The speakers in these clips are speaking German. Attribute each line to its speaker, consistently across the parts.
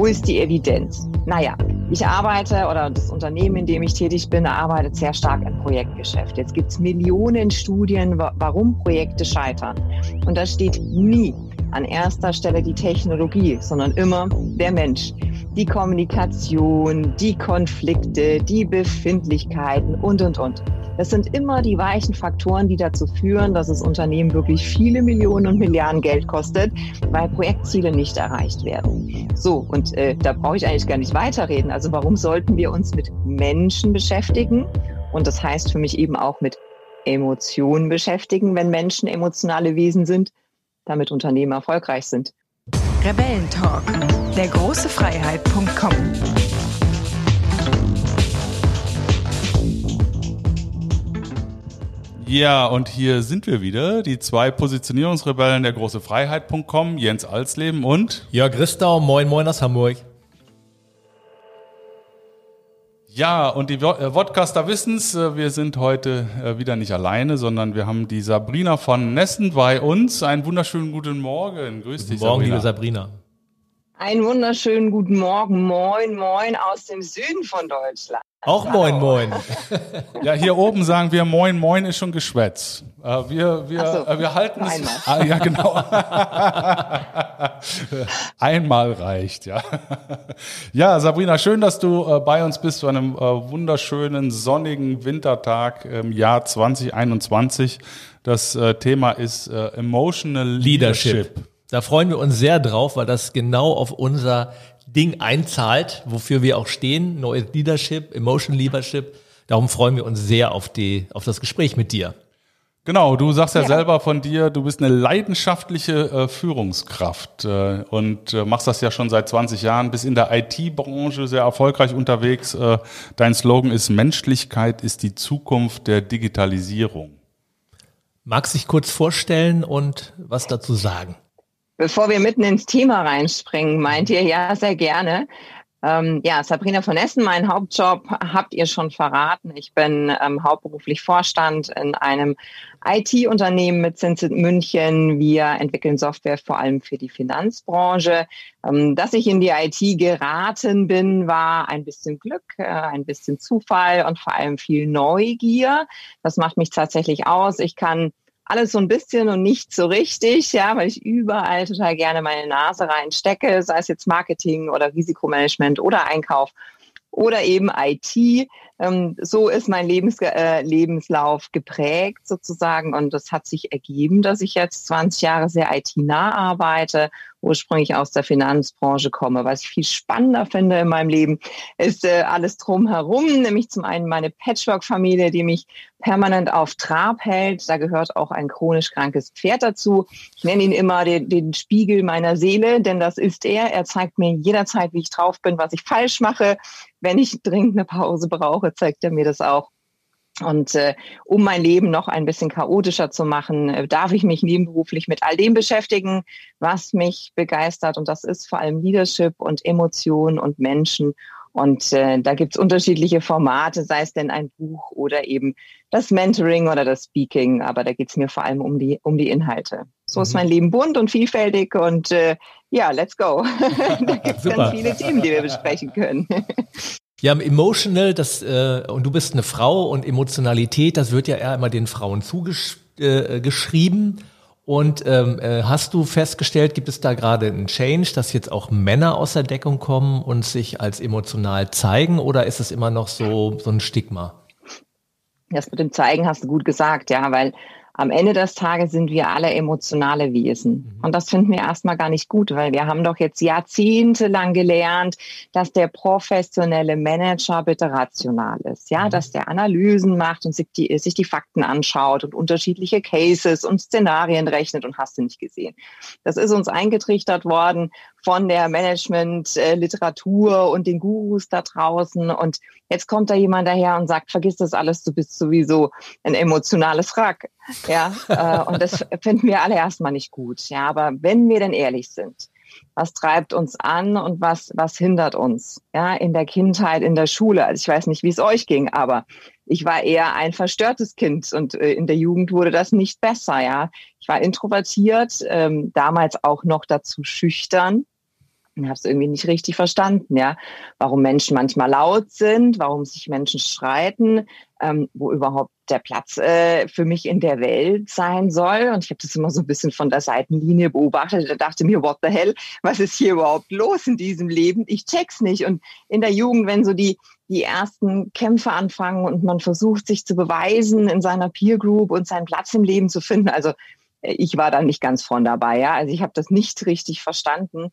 Speaker 1: Wo ist die Evidenz? Naja, ich arbeite oder das Unternehmen, in dem ich tätig bin, arbeitet sehr stark im Projektgeschäft. Jetzt gibt es Millionen Studien, warum Projekte scheitern. Und da steht nie an erster Stelle die Technologie, sondern immer der Mensch. Die Kommunikation, die Konflikte, die Befindlichkeiten und, und, und. Das sind immer die weichen Faktoren, die dazu führen, dass es Unternehmen wirklich viele Millionen und Milliarden Geld kostet, weil Projektziele nicht erreicht werden. So, und äh, da brauche ich eigentlich gar nicht weiterreden. Also warum sollten wir uns mit Menschen beschäftigen? Und das heißt für mich eben auch mit Emotionen beschäftigen, wenn Menschen emotionale Wesen sind, damit Unternehmen erfolgreich sind.
Speaker 2: Rebellentalk, der große Freiheit.com.
Speaker 3: Ja, und hier sind wir wieder, die zwei Positionierungsrebellen der große Freiheit.com, Jens Alsleben und
Speaker 4: Jörg Ristau, moin moin aus Hamburg.
Speaker 3: Ja, und die Vodcaster wissen's, äh, wir sind heute äh, wieder nicht alleine, sondern wir haben die Sabrina von Nessen bei uns. Einen wunderschönen guten Morgen.
Speaker 4: Grüß guten dich, Morgen, Sabrina. liebe Sabrina.
Speaker 1: Einen wunderschönen guten Morgen, moin, moin aus dem Süden von Deutschland.
Speaker 4: Auch moin, moin.
Speaker 3: Ja, hier oben sagen wir moin, moin ist schon Geschwätz. Äh, wir, wir, so, äh, wir halten es. Ah, ja, genau. einmal reicht, ja. Ja, Sabrina, schön, dass du äh, bei uns bist zu einem wunderschönen sonnigen Wintertag im Jahr 2021. Das Thema ist Emotional Leadership. Leadership.
Speaker 4: Da freuen wir uns sehr drauf, weil das genau auf unser Ding einzahlt, wofür wir auch stehen. Neues Leadership, Emotion Leadership. Darum freuen wir uns sehr auf die, auf das Gespräch mit dir.
Speaker 3: Genau, du sagst ja, ja, selber von dir, du bist eine leidenschaftliche äh, Führungskraft äh, und äh, machst das ja schon seit 20 Jahren, bist in der IT-Branche sehr erfolgreich unterwegs. Äh, dein Slogan ist Menschlichkeit ist die Zukunft der Digitalisierung.
Speaker 4: Magst dich kurz vorstellen und was dazu sagen?
Speaker 1: Bevor wir mitten ins Thema reinspringen, meint ihr ja sehr gerne. Ähm, ja, Sabrina von Essen, mein Hauptjob habt ihr schon verraten. Ich bin ähm, hauptberuflich Vorstand in einem IT-Unternehmen mit Sitz in München. Wir entwickeln Software vor allem für die Finanzbranche. Ähm, dass ich in die IT geraten bin, war ein bisschen Glück, äh, ein bisschen Zufall und vor allem viel Neugier. Das macht mich tatsächlich aus. Ich kann alles so ein bisschen und nicht so richtig, ja, weil ich überall total gerne meine Nase reinstecke, sei es jetzt Marketing oder Risikomanagement oder Einkauf oder eben IT. Ähm, so ist mein Lebens äh, Lebenslauf geprägt sozusagen und das hat sich ergeben, dass ich jetzt 20 Jahre sehr IT-nah arbeite, ursprünglich aus der Finanzbranche komme. Was ich viel spannender finde in meinem Leben, ist äh, alles drumherum, nämlich zum einen meine Patchwork-Familie, die mich permanent auf Trab hält. Da gehört auch ein chronisch krankes Pferd dazu. Ich nenne ihn immer den, den Spiegel meiner Seele, denn das ist er. Er zeigt mir jederzeit, wie ich drauf bin, was ich falsch mache. Wenn ich dringend eine Pause brauche, zeigt er mir das auch. Und äh, um mein Leben noch ein bisschen chaotischer zu machen, äh, darf ich mich nebenberuflich mit all dem beschäftigen, was mich begeistert. Und das ist vor allem Leadership und Emotionen und Menschen. Und äh, da gibt's unterschiedliche Formate, sei es denn ein Buch oder eben das Mentoring oder das Speaking. Aber da geht's mir vor allem um die, um die Inhalte. So mhm. ist mein Leben bunt und vielfältig und äh, ja, let's go. da gibt's ganz viele Themen, die wir besprechen können.
Speaker 4: Ja, emotional, das äh, und du bist eine Frau und Emotionalität, das wird ja eher immer den Frauen zugeschrieben. Äh, und ähm, äh, hast du festgestellt, gibt es da gerade einen Change, dass jetzt auch Männer aus der Deckung kommen und sich als emotional zeigen, oder ist es immer noch so so ein Stigma?
Speaker 1: Das mit dem Zeigen hast du gut gesagt, ja, weil am Ende des Tages sind wir alle emotionale Wesen. Mhm. Und das finden wir erstmal gar nicht gut, weil wir haben doch jetzt jahrzehntelang gelernt, dass der professionelle Manager bitte rational ist. Ja, mhm. dass der Analysen macht und sich die, sich die Fakten anschaut und unterschiedliche Cases und Szenarien rechnet und hast du nicht gesehen. Das ist uns eingetrichtert worden von der Management-Literatur und den Gurus da draußen. Und jetzt kommt da jemand daher und sagt, vergiss das alles, du bist sowieso ein emotionales Wrack. Ja, äh, und das finden wir alle erstmal nicht gut. Ja, aber wenn wir denn ehrlich sind, was treibt uns an und was, was hindert uns? Ja, in der Kindheit, in der Schule. Also ich weiß nicht, wie es euch ging, aber ich war eher ein verstörtes Kind und äh, in der Jugend wurde das nicht besser. Ja, ich war introvertiert, ähm, damals auch noch dazu schüchtern und habe es irgendwie nicht richtig verstanden, ja, warum Menschen manchmal laut sind, warum sich Menschen streiten, ähm, wo überhaupt der Platz äh, für mich in der Welt sein soll. Und ich habe das immer so ein bisschen von der Seitenlinie beobachtet. Da dachte mir, what the hell, was ist hier überhaupt los in diesem Leben? Ich check's nicht. Und in der Jugend, wenn so die die ersten Kämpfe anfangen und man versucht, sich zu beweisen in seiner Peer Group und seinen Platz im Leben zu finden. Also äh, ich war da nicht ganz von dabei, ja. Also ich habe das nicht richtig verstanden.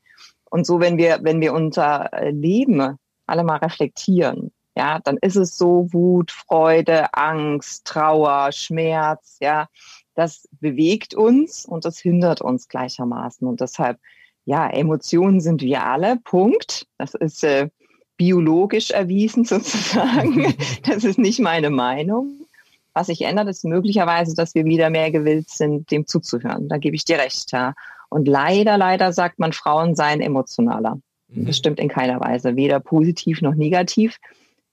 Speaker 1: Und so, wenn wir, wenn wir unser äh, Leben alle mal reflektieren, ja, dann ist es so Wut, Freude, Angst, Trauer, Schmerz, ja, das bewegt uns und das hindert uns gleichermaßen. Und deshalb, ja, Emotionen sind wir alle, Punkt. Das ist äh, biologisch erwiesen sozusagen. das ist nicht meine Meinung. Was sich ändert, ist möglicherweise, dass wir wieder mehr gewillt sind, dem zuzuhören. Da gebe ich dir recht, ja. Und leider, leider sagt man, Frauen seien emotionaler. Mhm. Das stimmt in keiner Weise, weder positiv noch negativ.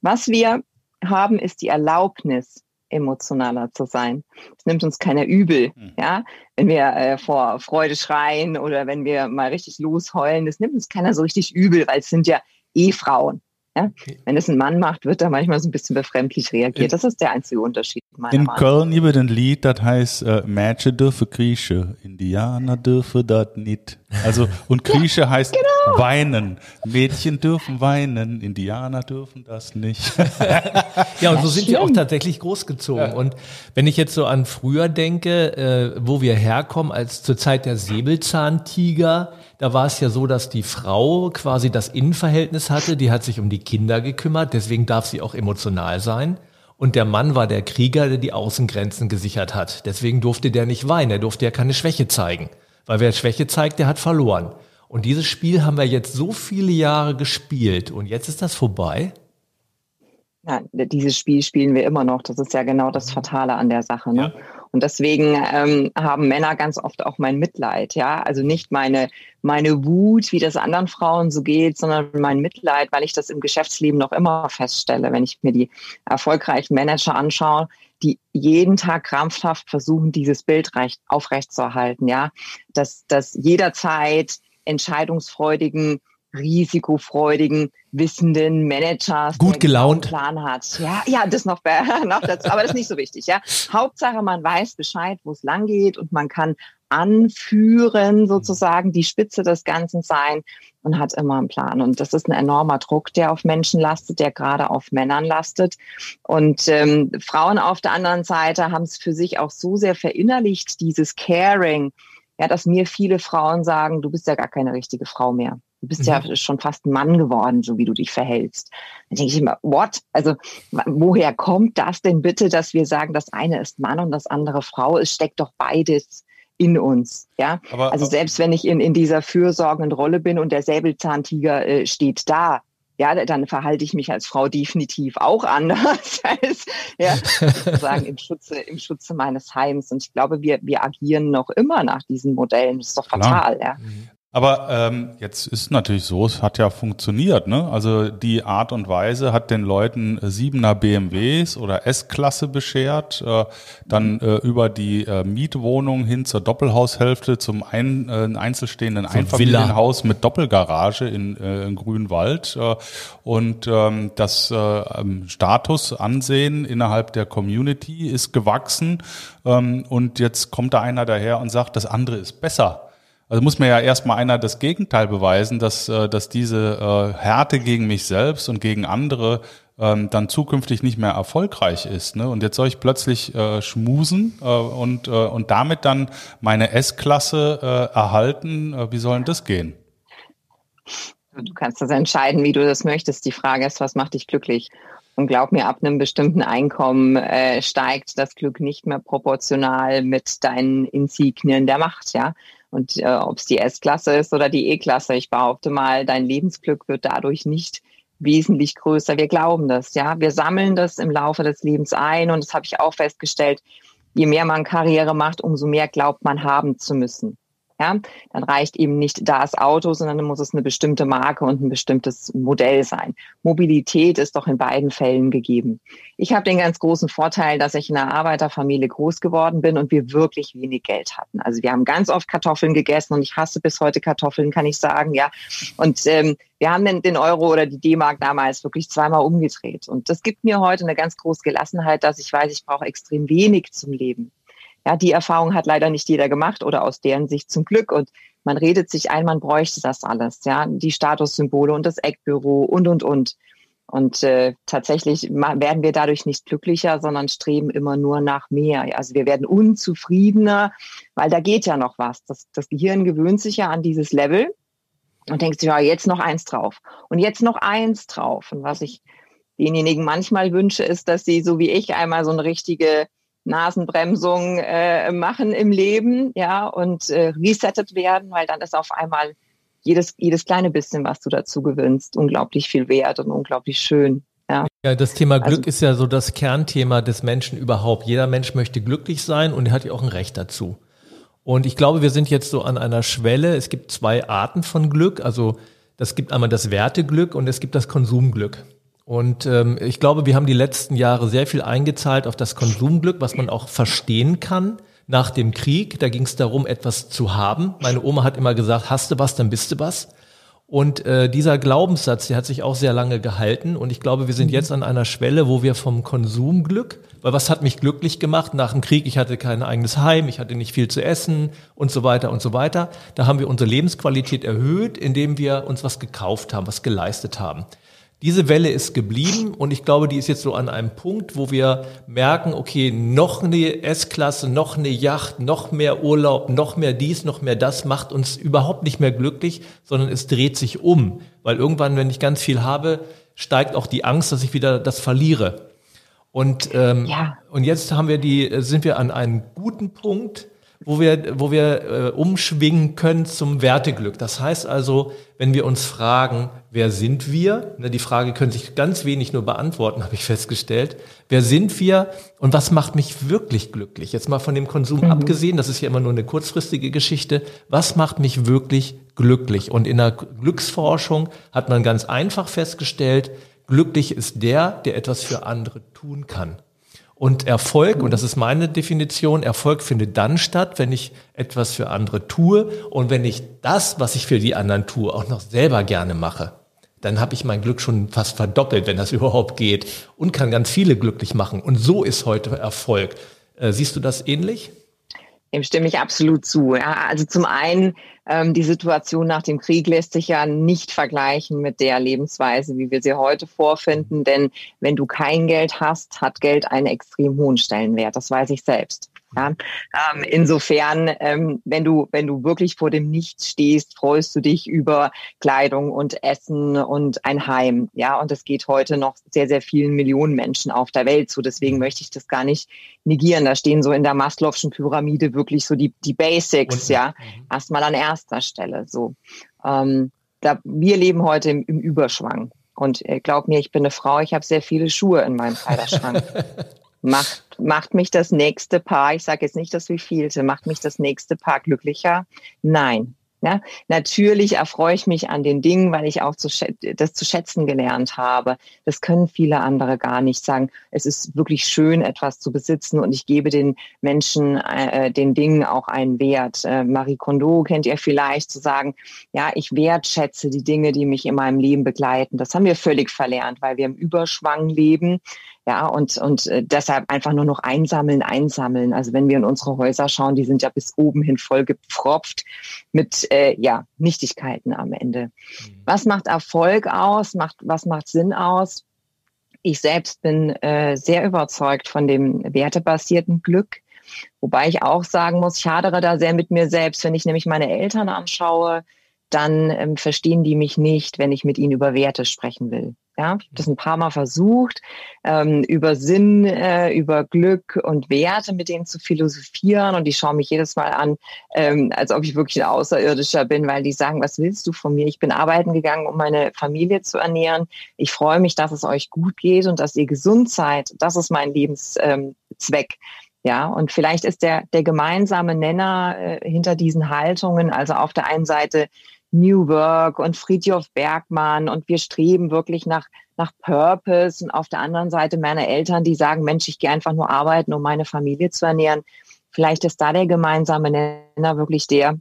Speaker 1: Was wir haben, ist die Erlaubnis, emotionaler zu sein. Es nimmt uns keiner übel, mhm. ja. Wenn wir äh, vor Freude schreien oder wenn wir mal richtig losheulen, das nimmt uns keiner so richtig übel, weil es sind ja eh Frauen. Ja? Wenn es ein Mann macht, wird er manchmal so ein bisschen befremdlich reagiert. Das ist der einzige Unterschied.
Speaker 3: In Köln gibt es ein Lied, das heißt, äh, Mädchen dürfen Grieche, Indianer dürfen das nicht. Also, und Grieche ja, heißt genau. weinen. Mädchen dürfen weinen, Indianer dürfen das nicht.
Speaker 4: ja, und so sind wir auch tatsächlich großgezogen. Ja. Und wenn ich jetzt so an früher denke, äh, wo wir herkommen, als zur Zeit der Säbelzahntiger, da war es ja so, dass die Frau quasi das Innenverhältnis hatte, die hat sich um die Kinder gekümmert, deswegen darf sie auch emotional sein. Und der Mann war der Krieger, der die Außengrenzen gesichert hat. Deswegen durfte der nicht weinen, er durfte ja keine Schwäche zeigen. Weil wer Schwäche zeigt, der hat verloren. Und dieses Spiel haben wir jetzt so viele Jahre gespielt und jetzt ist das vorbei.
Speaker 1: Ja, dieses Spiel spielen wir immer noch. Das ist ja genau das Fatale an der Sache. Ne? Ja. Und deswegen ähm, haben Männer ganz oft auch mein Mitleid, ja. Also nicht meine, meine Wut, wie das anderen Frauen so geht, sondern mein Mitleid, weil ich das im Geschäftsleben noch immer feststelle, wenn ich mir die erfolgreichen Manager anschaue, die jeden Tag krampfhaft versuchen, dieses Bild recht, aufrechtzuerhalten, ja. Dass, dass jederzeit entscheidungsfreudigen risikofreudigen, wissenden Managers,
Speaker 4: gut gelaunt
Speaker 1: Plan hat. Ja, ja, das noch, noch dazu, aber das ist nicht so wichtig. Ja, Hauptsache, man weiß Bescheid, wo es lang geht und man kann anführen, sozusagen die Spitze des Ganzen sein und hat immer einen Plan. Und das ist ein enormer Druck, der auf Menschen lastet, der gerade auf Männern lastet. Und ähm, Frauen auf der anderen Seite haben es für sich auch so sehr verinnerlicht, dieses Caring, ja, dass mir viele Frauen sagen, du bist ja gar keine richtige Frau mehr. Du bist mhm. ja schon fast ein Mann geworden, so wie du dich verhältst. Dann denke ich immer, what? Also woher kommt das denn bitte, dass wir sagen, das eine ist Mann und das andere Frau? Es steckt doch beides in uns. Ja, aber, also selbst wenn ich in, in dieser fürsorgenden Rolle bin und der Säbelzahntiger äh, steht da, ja, dann verhalte ich mich als Frau definitiv auch anders als ja, sozusagen im Schutze, im Schutze meines Heims. Und ich glaube, wir, wir agieren noch immer nach diesen Modellen. Das ist doch fatal, Klar. ja.
Speaker 3: Aber ähm, jetzt ist natürlich so, es hat ja funktioniert. Ne? Also die Art und Weise hat den Leuten siebener BMWs oder S-Klasse beschert, äh, dann äh, über die äh, Mietwohnung hin zur Doppelhaushälfte zum ein, äh, einzelstehenden so Einfamilienhaus Villa. mit Doppelgarage in, äh, in Grünwald äh, und ähm, das äh, ähm, Statusansehen innerhalb der Community ist gewachsen ähm, und jetzt kommt da einer daher und sagt, das andere ist besser. Also muss mir ja erstmal einer das Gegenteil beweisen, dass, äh, dass diese äh, Härte gegen mich selbst und gegen andere ähm, dann zukünftig nicht mehr erfolgreich ist. Ne? Und jetzt soll ich plötzlich äh, schmusen und, und damit dann meine S-Klasse erhalten. Wie soll denn das gehen?
Speaker 1: Du kannst das entscheiden, wie du das möchtest. Die Frage ist, was macht dich glücklich? Und glaub mir, ab einem bestimmten Einkommen steigt das Glück nicht mehr proportional mit deinen Insignien der Macht, ja. Und äh, ob es die S-Klasse ist oder die E-Klasse, ich behaupte mal, dein Lebensglück wird dadurch nicht wesentlich größer. Wir glauben das, ja. Wir sammeln das im Laufe des Lebens ein und das habe ich auch festgestellt. Je mehr man Karriere macht, umso mehr glaubt man haben zu müssen. Ja, dann reicht eben nicht das Auto, sondern dann muss es eine bestimmte Marke und ein bestimmtes Modell sein. Mobilität ist doch in beiden Fällen gegeben. Ich habe den ganz großen Vorteil, dass ich in einer Arbeiterfamilie groß geworden bin und wir wirklich wenig Geld hatten. Also wir haben ganz oft Kartoffeln gegessen und ich hasse bis heute Kartoffeln, kann ich sagen, ja. Und ähm, wir haben den, den Euro oder die D-Mark damals wirklich zweimal umgedreht. Und das gibt mir heute eine ganz große Gelassenheit, dass ich weiß, ich brauche extrem wenig zum Leben. Ja, die Erfahrung hat leider nicht jeder gemacht oder aus deren Sicht zum Glück. Und man redet sich ein, man bräuchte das alles, ja, die Statussymbole und das Eckbüro und und und. Und äh, tatsächlich werden wir dadurch nicht glücklicher, sondern streben immer nur nach mehr. Also wir werden unzufriedener, weil da geht ja noch was. Das, das Gehirn gewöhnt sich ja an dieses Level und denkt sich, ja, jetzt noch eins drauf und jetzt noch eins drauf. Und was ich denjenigen manchmal wünsche, ist, dass sie so wie ich einmal so eine richtige Nasenbremsung äh, machen im Leben, ja, und äh, resettet werden, weil dann ist auf einmal jedes, jedes kleine bisschen, was du dazu gewinnst, unglaublich viel wert und unglaublich schön. Ja,
Speaker 4: ja das Thema Glück also, ist ja so das Kernthema des Menschen überhaupt. Jeder Mensch möchte glücklich sein und er hat ja auch ein Recht dazu. Und ich glaube, wir sind jetzt so an einer Schwelle. Es gibt zwei Arten von Glück. Also das gibt einmal das Werteglück und es gibt das Konsumglück. Und ähm, ich glaube, wir haben die letzten Jahre sehr viel eingezahlt auf das Konsumglück, was man auch verstehen kann. Nach dem Krieg, da ging es darum, etwas zu haben. Meine Oma hat immer gesagt, hast du was, dann bist du was. Und äh, dieser Glaubenssatz, der hat sich auch sehr lange gehalten. Und ich glaube, wir sind mhm. jetzt an einer Schwelle, wo wir vom Konsumglück, weil was hat mich glücklich gemacht nach dem Krieg? Ich hatte kein eigenes Heim, ich hatte nicht viel zu essen und so weiter und so weiter. Da haben wir unsere Lebensqualität erhöht, indem wir uns was gekauft haben, was geleistet haben. Diese Welle ist geblieben und ich glaube, die ist jetzt so an einem Punkt, wo wir merken, okay, noch eine S-Klasse, noch eine Yacht, noch mehr Urlaub, noch mehr dies, noch mehr das macht uns überhaupt nicht mehr glücklich, sondern es dreht sich um. Weil irgendwann, wenn ich ganz viel habe, steigt auch die Angst, dass ich wieder das verliere. Und, ähm, ja. und jetzt haben wir die, sind wir an einem guten Punkt, wo wir, wo wir äh, umschwingen können zum Werteglück. Das heißt also, wenn wir uns fragen, wer sind wir? Ne, die Frage können sich ganz wenig nur beantworten, habe ich festgestellt. Wer sind wir und was macht mich wirklich glücklich? Jetzt mal von dem Konsum mhm. abgesehen, das ist ja immer nur eine kurzfristige Geschichte. Was macht mich wirklich glücklich? Und in der Glücksforschung hat man ganz einfach festgestellt, glücklich ist der, der etwas für andere tun kann. Und Erfolg, und das ist meine Definition, Erfolg findet dann statt, wenn ich etwas für andere tue und wenn ich das, was ich für die anderen tue, auch noch selber gerne mache. Dann habe ich mein Glück schon fast verdoppelt, wenn das überhaupt geht, und kann ganz viele glücklich machen. Und so ist heute Erfolg. Äh, siehst du das ähnlich?
Speaker 1: Dem stimme ich absolut zu. Ja, also zum einen, die Situation nach dem Krieg lässt sich ja nicht vergleichen mit der Lebensweise, wie wir sie heute vorfinden. Denn wenn du kein Geld hast, hat Geld einen extrem hohen Stellenwert. Das weiß ich selbst. Ja, ähm, insofern, ähm, wenn du wenn du wirklich vor dem Nichts stehst, freust du dich über Kleidung und Essen und ein Heim. Ja, und das geht heute noch sehr sehr vielen Millionen Menschen auf der Welt so. Deswegen möchte ich das gar nicht negieren. Da stehen so in der Maslow'schen Pyramide wirklich so die die Basics. Und, ja, mhm. erstmal an erster Stelle. So, ähm, da, wir leben heute im, im Überschwang. Und äh, glaub mir, ich bin eine Frau, ich habe sehr viele Schuhe in meinem Kleiderschrank. Macht, macht mich das nächste Paar, ich sage jetzt nicht das wievielte, macht mich das nächste Paar glücklicher? Nein. Ja, natürlich erfreue ich mich an den Dingen, weil ich auch zu das zu schätzen gelernt habe. Das können viele andere gar nicht sagen. Es ist wirklich schön, etwas zu besitzen und ich gebe den Menschen, äh, den Dingen auch einen Wert. Äh, Marie Kondo kennt ihr vielleicht zu sagen, ja, ich wertschätze die Dinge, die mich in meinem Leben begleiten. Das haben wir völlig verlernt, weil wir im Überschwang leben ja, und, und äh, deshalb einfach nur noch einsammeln, einsammeln. Also wenn wir in unsere Häuser schauen, die sind ja bis oben hin voll gepfropft mit äh, ja, Nichtigkeiten am Ende. Mhm. Was macht Erfolg aus? Macht, was macht Sinn aus? Ich selbst bin äh, sehr überzeugt von dem wertebasierten Glück. Wobei ich auch sagen muss, ich hadere da sehr mit mir selbst. Wenn ich nämlich meine Eltern anschaue, dann ähm, verstehen die mich nicht, wenn ich mit ihnen über Werte sprechen will. Ja, ich habe das ein paar Mal versucht, ähm, über Sinn, äh, über Glück und Werte mit denen zu philosophieren und die schauen mich jedes Mal an, ähm, als ob ich wirklich ein Außerirdischer bin, weil die sagen, was willst du von mir? Ich bin arbeiten gegangen, um meine Familie zu ernähren. Ich freue mich, dass es euch gut geht und dass ihr gesund seid. Das ist mein Lebenszweck. Ähm, Ja, und vielleicht ist der, der gemeinsame Nenner äh, hinter diesen Haltungen, also auf der einen Seite New Work und Friedhof Bergmann und wir streben wirklich nach, nach Purpose und auf der anderen Seite meine Eltern, die sagen, Mensch, ich gehe einfach nur arbeiten, um meine Familie zu ernähren. Vielleicht ist da der gemeinsame Nenner wirklich der,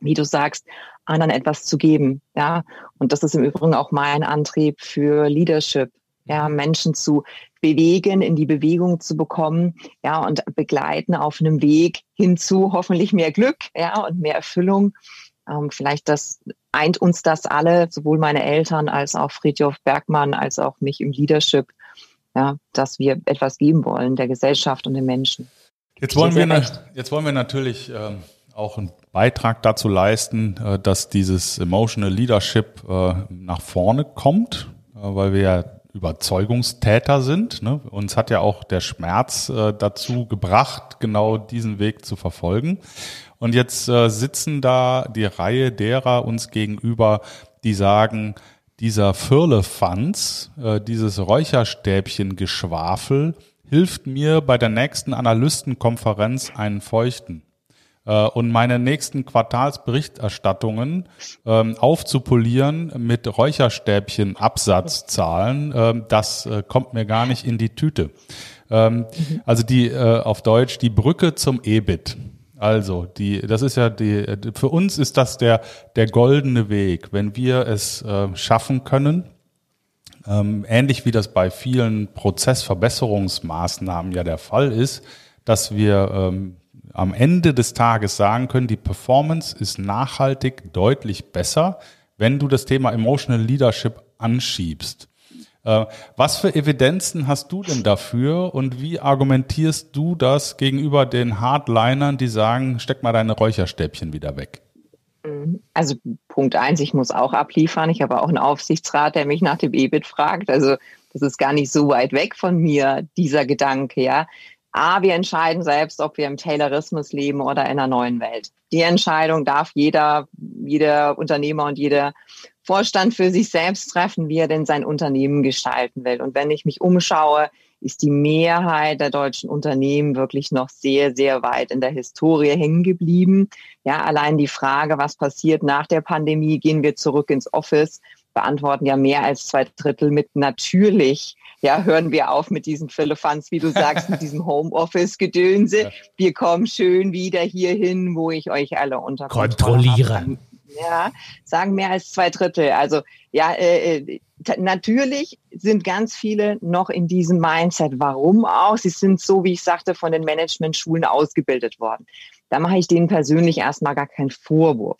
Speaker 1: wie du sagst, anderen etwas zu geben. Ja, und das ist im Übrigen auch mein Antrieb für Leadership. Ja, Menschen zu bewegen, in die Bewegung zu bekommen, ja, und begleiten auf einem Weg hinzu hoffentlich mehr Glück, ja, und mehr Erfüllung. Ähm, vielleicht das eint uns das alle, sowohl meine Eltern als auch Friedhof Bergmann, als auch mich im Leadership, ja, dass wir etwas geben wollen der Gesellschaft und den Menschen.
Speaker 3: Jetzt wollen wir, jetzt wollen wir natürlich ähm, auch einen Beitrag dazu leisten, äh, dass dieses Emotional Leadership äh, nach vorne kommt, äh, weil wir ja Überzeugungstäter sind. Ne? Uns hat ja auch der Schmerz äh, dazu gebracht, genau diesen Weg zu verfolgen. Und jetzt äh, sitzen da die Reihe derer uns gegenüber, die sagen, dieser Firlefanz, äh, dieses Räucherstäbchen-Geschwafel hilft mir bei der nächsten Analystenkonferenz einen feuchten äh, und meine nächsten Quartalsberichterstattungen ähm, aufzupolieren mit Räucherstäbchen Absatzzahlen, äh, das äh, kommt mir gar nicht in die Tüte. Ähm, mhm. Also die äh, auf Deutsch die Brücke zum EBIT. Also, die, das ist ja die, für uns ist das der, der goldene Weg, wenn wir es äh, schaffen können, ähm, ähnlich wie das bei vielen Prozessverbesserungsmaßnahmen ja der Fall ist, dass wir ähm, am Ende des Tages sagen können, die Performance ist nachhaltig deutlich besser, wenn du das Thema Emotional Leadership anschiebst. Äh, was für Evidenzen hast du denn dafür und wie argumentierst du das gegenüber den Hardlinern, die sagen, steck mal deine Räucherstäbchen wieder weg?
Speaker 1: Mhm. Also Punkt eins, ich muss auch abliefern. Ich habe auch einen Aufsichtsrat, der mich nach dem EBIT fragt. Also das ist gar nicht so weit weg von mir, dieser Gedanke, ja. A, wir entscheiden selbst, ob wir im Taylorismus leben oder in einer neuen Welt. Die Entscheidung darf jeder, jeder Unternehmer und jeder Vorstand für sich selbst treffen, wie er denn sein Unternehmen gestalten will. Und wenn ich mich umschaue, ist die Mehrheit der deutschen Unternehmen wirklich noch sehr, sehr weit in der Historie hängen geblieben. Ja, allein die Frage, was passiert nach der Pandemie, gehen wir zurück ins Office, beantworten ja mehr als zwei Drittel mit natürlich ja, hören wir auf mit diesen Philippans, wie du sagst, mit diesem Homeoffice-Gedönse. Wir kommen schön wieder hierhin, wo ich euch alle unter
Speaker 4: kontrolliere.
Speaker 1: Ja, sagen mehr als zwei Drittel. Also ja, äh, äh natürlich sind ganz viele noch in diesem Mindset. Warum auch? Sie sind so, wie ich sagte, von den Management-Schulen ausgebildet worden. Da mache ich denen persönlich erstmal gar keinen Vorwurf.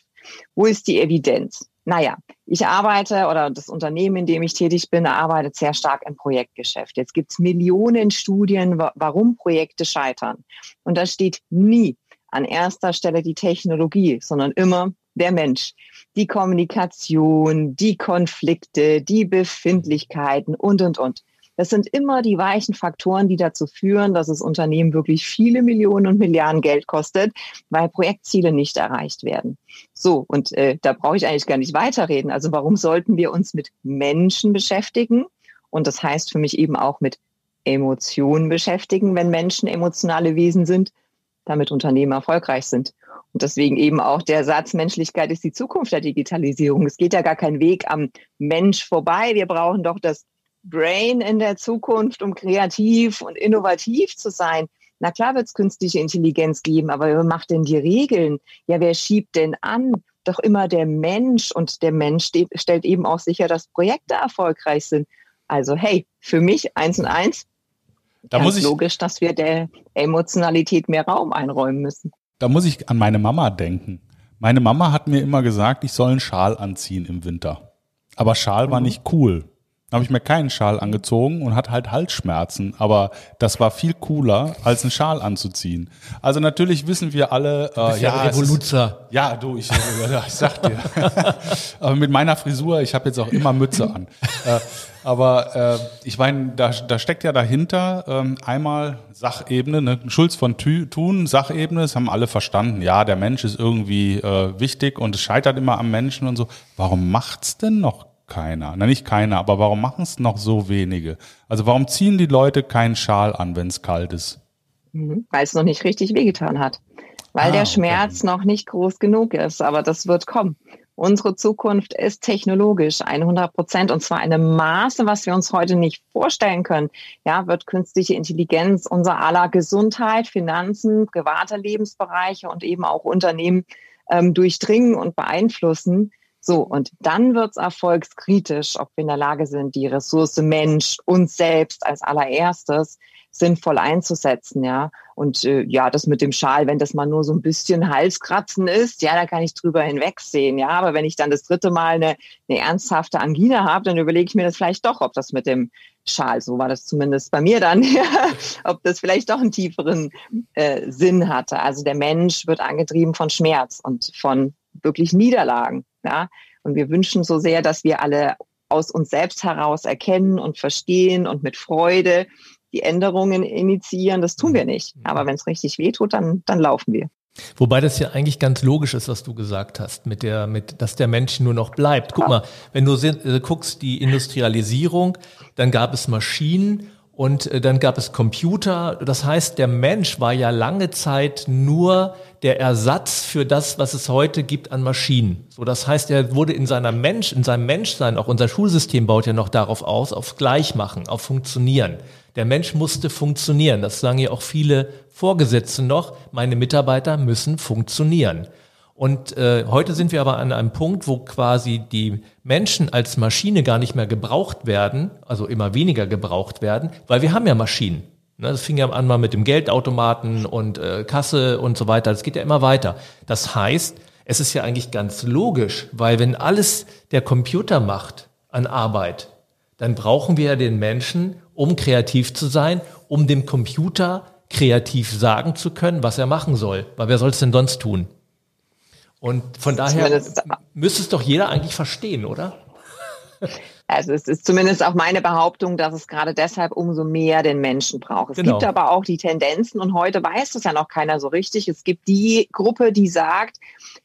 Speaker 1: Wo ist die Evidenz? Naja, ich arbeite oder das Unternehmen, in dem ich tätig bin, arbeitet sehr stark im Projektgeschäft. Jetzt gibt es Millionen Studien, warum Projekte scheitern. Und da steht nie an erster Stelle die Technologie, sondern immer der Mensch. Die Kommunikation, die Konflikte, die Befindlichkeiten und, und, und. Das sind immer die weichen Faktoren, die dazu führen, dass es Unternehmen wirklich viele Millionen und Milliarden Geld kostet, weil Projektziele nicht erreicht werden. So, und äh, da brauche ich eigentlich gar nicht weiterreden. Also warum sollten wir uns mit Menschen beschäftigen? Und das heißt für mich eben auch mit Emotionen beschäftigen, wenn Menschen emotionale Wesen sind, damit Unternehmen erfolgreich sind. Und deswegen eben auch der Satz, Menschlichkeit ist die Zukunft der Digitalisierung. Es geht ja gar kein Weg am Mensch vorbei. Wir brauchen doch das Brain in der Zukunft, um kreativ und innovativ zu sein. Na klar wird es künstliche Intelligenz geben, aber wer macht denn die Regeln? Ja, wer schiebt denn an? Doch immer der Mensch und der Mensch steht, stellt eben auch sicher, dass Projekte erfolgreich sind. Also hey, für mich eins und eins, da muss ich, logisch, dass wir der Emotionalität mehr Raum einräumen müssen.
Speaker 3: Da muss ich an meine Mama denken. Meine Mama hat mir immer gesagt, ich soll einen Schal anziehen im Winter. Aber Schal war mhm. nicht cool habe ich mir keinen Schal angezogen und hatte halt Halsschmerzen. Aber das war viel cooler, als einen Schal anzuziehen. Also natürlich wissen wir alle,
Speaker 4: äh, ja, Revoluzer.
Speaker 3: ja, du, ich, ich sag dir. aber mit meiner Frisur, ich habe jetzt auch immer Mütze an. Äh, aber äh, ich meine, da, da steckt ja dahinter ähm, einmal Sachebene, ne? Schulz von Thun, Sachebene, das haben alle verstanden. Ja, der Mensch ist irgendwie äh, wichtig und es scheitert immer am Menschen und so. Warum macht's denn noch keiner. Na, nicht keiner, aber warum machen es noch so wenige? Also warum ziehen die Leute keinen Schal an, wenn es kalt ist?
Speaker 1: Mhm. Weil es noch nicht richtig wehgetan hat. Weil ah, der Schmerz okay. noch nicht groß genug ist, aber das wird kommen. Unsere Zukunft ist technologisch 100 Prozent und zwar eine Maße, was wir uns heute nicht vorstellen können. Ja, wird künstliche Intelligenz unser aller Gesundheit, Finanzen, private Lebensbereiche und eben auch Unternehmen ähm, durchdringen und beeinflussen. So, und dann wird's erfolgskritisch, ob wir in der Lage sind, die Ressource Mensch, uns selbst als allererstes sinnvoll einzusetzen, ja. Und äh, ja, das mit dem Schal, wenn das mal nur so ein bisschen Halskratzen ist, ja, da kann ich drüber hinwegsehen, ja. Aber wenn ich dann das dritte Mal eine, eine ernsthafte Angina habe, dann überlege ich mir das vielleicht doch, ob das mit dem Schal, so war das zumindest bei mir dann, ja, ob das vielleicht doch einen tieferen äh, Sinn hatte. Also der Mensch wird angetrieben von Schmerz und von wirklich Niederlagen, ja. Und wir wünschen so sehr, dass wir alle aus uns selbst heraus erkennen und verstehen und mit Freude die Änderungen initiieren. Das tun wir nicht. Mhm. Aber wenn es richtig wehtut, dann, dann laufen wir.
Speaker 4: Wobei das ja eigentlich ganz logisch ist, was du gesagt hast, mit der, mit, dass der Mensch nur noch bleibt. Guck mal, wenn du äh, guckst, die Industrialisierung, dann gab es Maschinen und äh, dann gab es Computer. Das heißt, der Mensch war ja lange Zeit nur der Ersatz für das, was es heute gibt an Maschinen. So, das heißt, er wurde in seiner Mensch, in seinem Menschsein, auch unser Schulsystem baut ja noch darauf aus, auf Gleichmachen, auf Funktionieren. Der Mensch musste funktionieren. Das sagen ja auch viele Vorgesetzte noch. Meine Mitarbeiter müssen funktionieren. Und äh, heute sind wir aber an einem Punkt, wo quasi die Menschen als Maschine gar nicht mehr gebraucht werden, also immer weniger gebraucht werden, weil wir haben ja Maschinen. Ne, das fing ja an mal mit dem Geldautomaten und äh, Kasse und so weiter. Das geht ja immer weiter. Das heißt, es ist ja eigentlich ganz logisch, weil wenn alles der Computer macht an Arbeit, dann brauchen wir ja den Menschen, um kreativ zu sein, um dem Computer kreativ sagen zu können, was er machen soll. Weil wer soll es denn sonst tun? Und von daher müsste es doch jeder eigentlich verstehen, oder?
Speaker 1: Also es ist zumindest auch meine Behauptung, dass es gerade deshalb umso mehr den Menschen braucht. Es genau. gibt aber auch die Tendenzen und heute weiß das ja noch keiner so richtig. Es gibt die Gruppe, die sagt,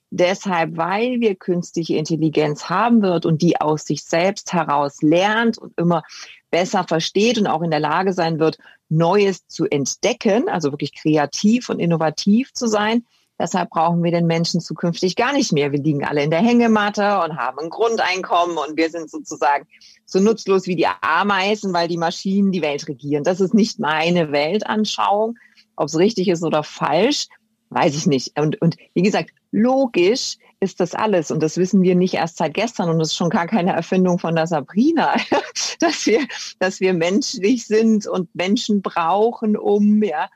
Speaker 1: deshalb, weil wir künstliche Intelligenz haben wird und die aus sich selbst heraus lernt und immer besser versteht und auch in der Lage sein wird, Neues zu entdecken, also wirklich kreativ und innovativ zu sein, Deshalb brauchen wir den Menschen zukünftig gar nicht mehr. Wir liegen alle in der Hängematte und haben ein Grundeinkommen und wir sind sozusagen so nutzlos wie die Ameisen, weil die Maschinen die Welt regieren. Das ist nicht meine Weltanschauung. Ob es richtig ist oder falsch, weiß ich nicht. Und, und wie gesagt, logisch ist das alles. Und das wissen wir nicht erst seit gestern. Und das ist schon gar keine Erfindung von der Sabrina, dass wir, dass wir menschlich sind und Menschen brauchen, um, ja,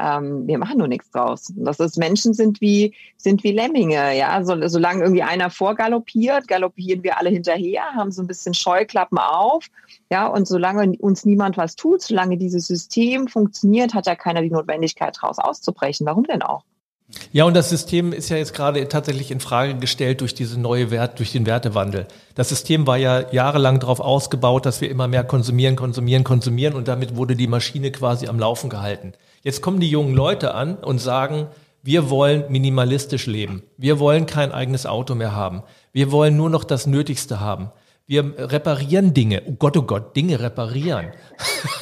Speaker 1: ähm, wir machen nur nichts draus. Das ist, Menschen sind wie, sind wie Lemminge, ja. So, solange irgendwie einer vorgaloppiert, galoppieren wir alle hinterher, haben so ein bisschen Scheuklappen auf, ja. Und solange uns niemand was tut, solange dieses System funktioniert, hat ja keiner die Notwendigkeit, daraus auszubrechen. Warum denn auch?
Speaker 4: Ja, und das System ist ja jetzt gerade tatsächlich in Frage gestellt durch diese neue Wert, durch den Wertewandel. Das System war ja jahrelang darauf ausgebaut, dass wir immer mehr konsumieren, konsumieren, konsumieren und damit wurde die Maschine quasi am Laufen gehalten. Jetzt kommen die jungen Leute an und sagen, wir wollen minimalistisch leben. Wir wollen kein eigenes Auto mehr haben. Wir wollen nur noch das Nötigste haben. Wir reparieren Dinge. Oh Gott, oh Gott, Dinge reparieren.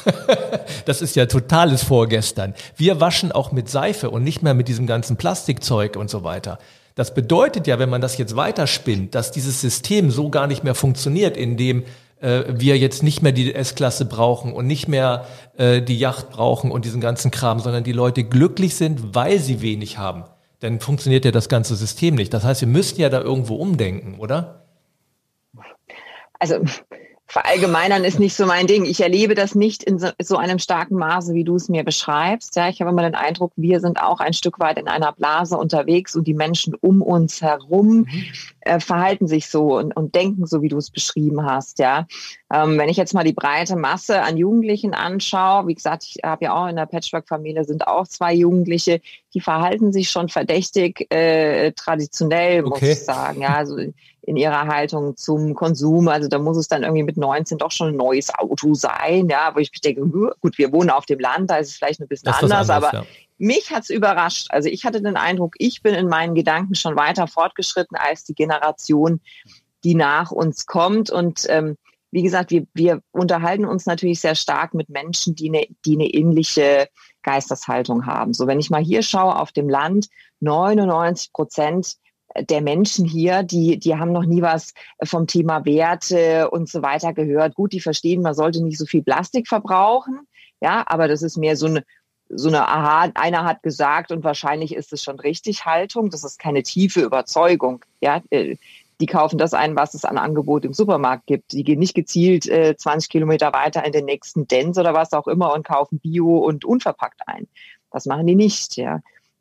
Speaker 4: das ist ja totales Vorgestern. Wir waschen auch mit Seife und nicht mehr mit diesem ganzen Plastikzeug und so weiter. Das bedeutet ja, wenn man das jetzt weiterspinnt, dass dieses System so gar nicht mehr funktioniert, in dem äh, wir jetzt nicht mehr die S-Klasse brauchen und nicht mehr äh, die Yacht brauchen und diesen ganzen Kram, sondern die Leute glücklich sind, weil sie wenig haben, dann funktioniert ja das ganze System nicht. Das heißt, wir müssten ja da irgendwo umdenken, oder?
Speaker 1: Also verallgemeinern ist nicht so mein Ding. Ich erlebe das nicht in so, so, einem starken Maße, wie du es mir beschreibst. Ja, ich habe immer den Eindruck, wir sind auch ein Stück weit in einer Blase unterwegs und die Menschen um uns herum mhm. äh, verhalten sich so und, und, denken so, wie du es beschrieben hast. Ja, ähm, wenn ich jetzt mal die breite Masse an Jugendlichen anschaue, wie gesagt, ich habe ja auch in der Patchwork-Familie sind auch zwei Jugendliche, die verhalten sich schon verdächtig äh, traditionell, muss okay. ich sagen. Ja, also in ihrer Haltung zum Konsum. Also da muss es dann irgendwie mit 19 doch schon ein neues Auto sein, ja, wo ich mich denke, gut, wir wohnen auf dem Land, da ist es vielleicht ein bisschen anders, anders, aber ja. mich hat's überrascht. Also ich hatte den Eindruck, ich bin in meinen Gedanken schon weiter fortgeschritten als die Generation, die nach uns kommt und ähm, wie gesagt, wir, wir unterhalten uns natürlich sehr stark mit Menschen, die eine, die eine ähnliche Geisteshaltung haben. So, wenn ich mal hier schaue auf dem Land, 99 Prozent der Menschen hier, die, die haben noch nie was vom Thema Werte und so weiter gehört. Gut, die verstehen, man sollte nicht so viel Plastik verbrauchen. Ja, aber das ist mehr so eine, so eine Aha, einer hat gesagt und wahrscheinlich ist es schon richtig Haltung. Das ist keine tiefe Überzeugung. Ja, äh, die kaufen das ein, was es an Angebot im Supermarkt gibt. Die gehen nicht gezielt äh, 20 Kilometer weiter in den nächsten Dens oder was auch immer und kaufen Bio und unverpackt ein. Das machen die nicht, ja.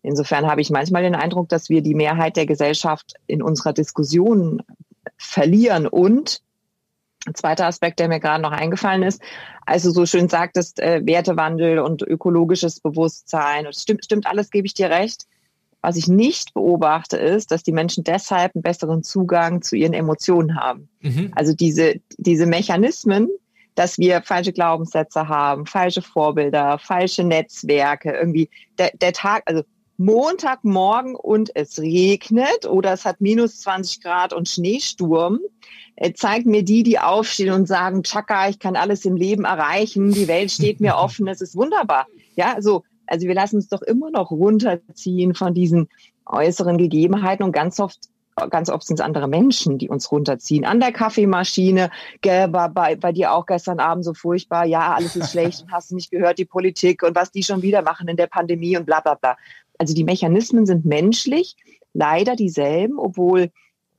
Speaker 1: Insofern habe ich manchmal den Eindruck, dass wir die Mehrheit der Gesellschaft in unserer Diskussion verlieren. Und ein zweiter Aspekt, der mir gerade noch eingefallen ist, also so schön sagtest, äh, Wertewandel und ökologisches Bewusstsein, und stimmt, stimmt alles, gebe ich dir recht. Was ich nicht beobachte, ist, dass die Menschen deshalb einen besseren Zugang zu ihren Emotionen haben. Mhm. Also diese, diese Mechanismen, dass wir falsche Glaubenssätze haben, falsche Vorbilder, falsche Netzwerke, irgendwie der, der Tag, also Montagmorgen und es regnet oder es hat minus 20 Grad und Schneesturm, zeigt mir die, die aufstehen und sagen, Chaka, ich kann alles im Leben erreichen, die Welt steht mir offen, es ist wunderbar. Ja, so also wir lassen uns doch immer noch runterziehen von diesen äußeren Gegebenheiten und ganz oft ganz oft sind es andere Menschen, die uns runterziehen. An der Kaffeemaschine, gell, war bei, bei dir auch gestern Abend so furchtbar, ja, alles ist schlecht und hast nicht gehört, die Politik und was die schon wieder machen in der Pandemie und bla bla bla. Also die Mechanismen sind menschlich, leider dieselben, obwohl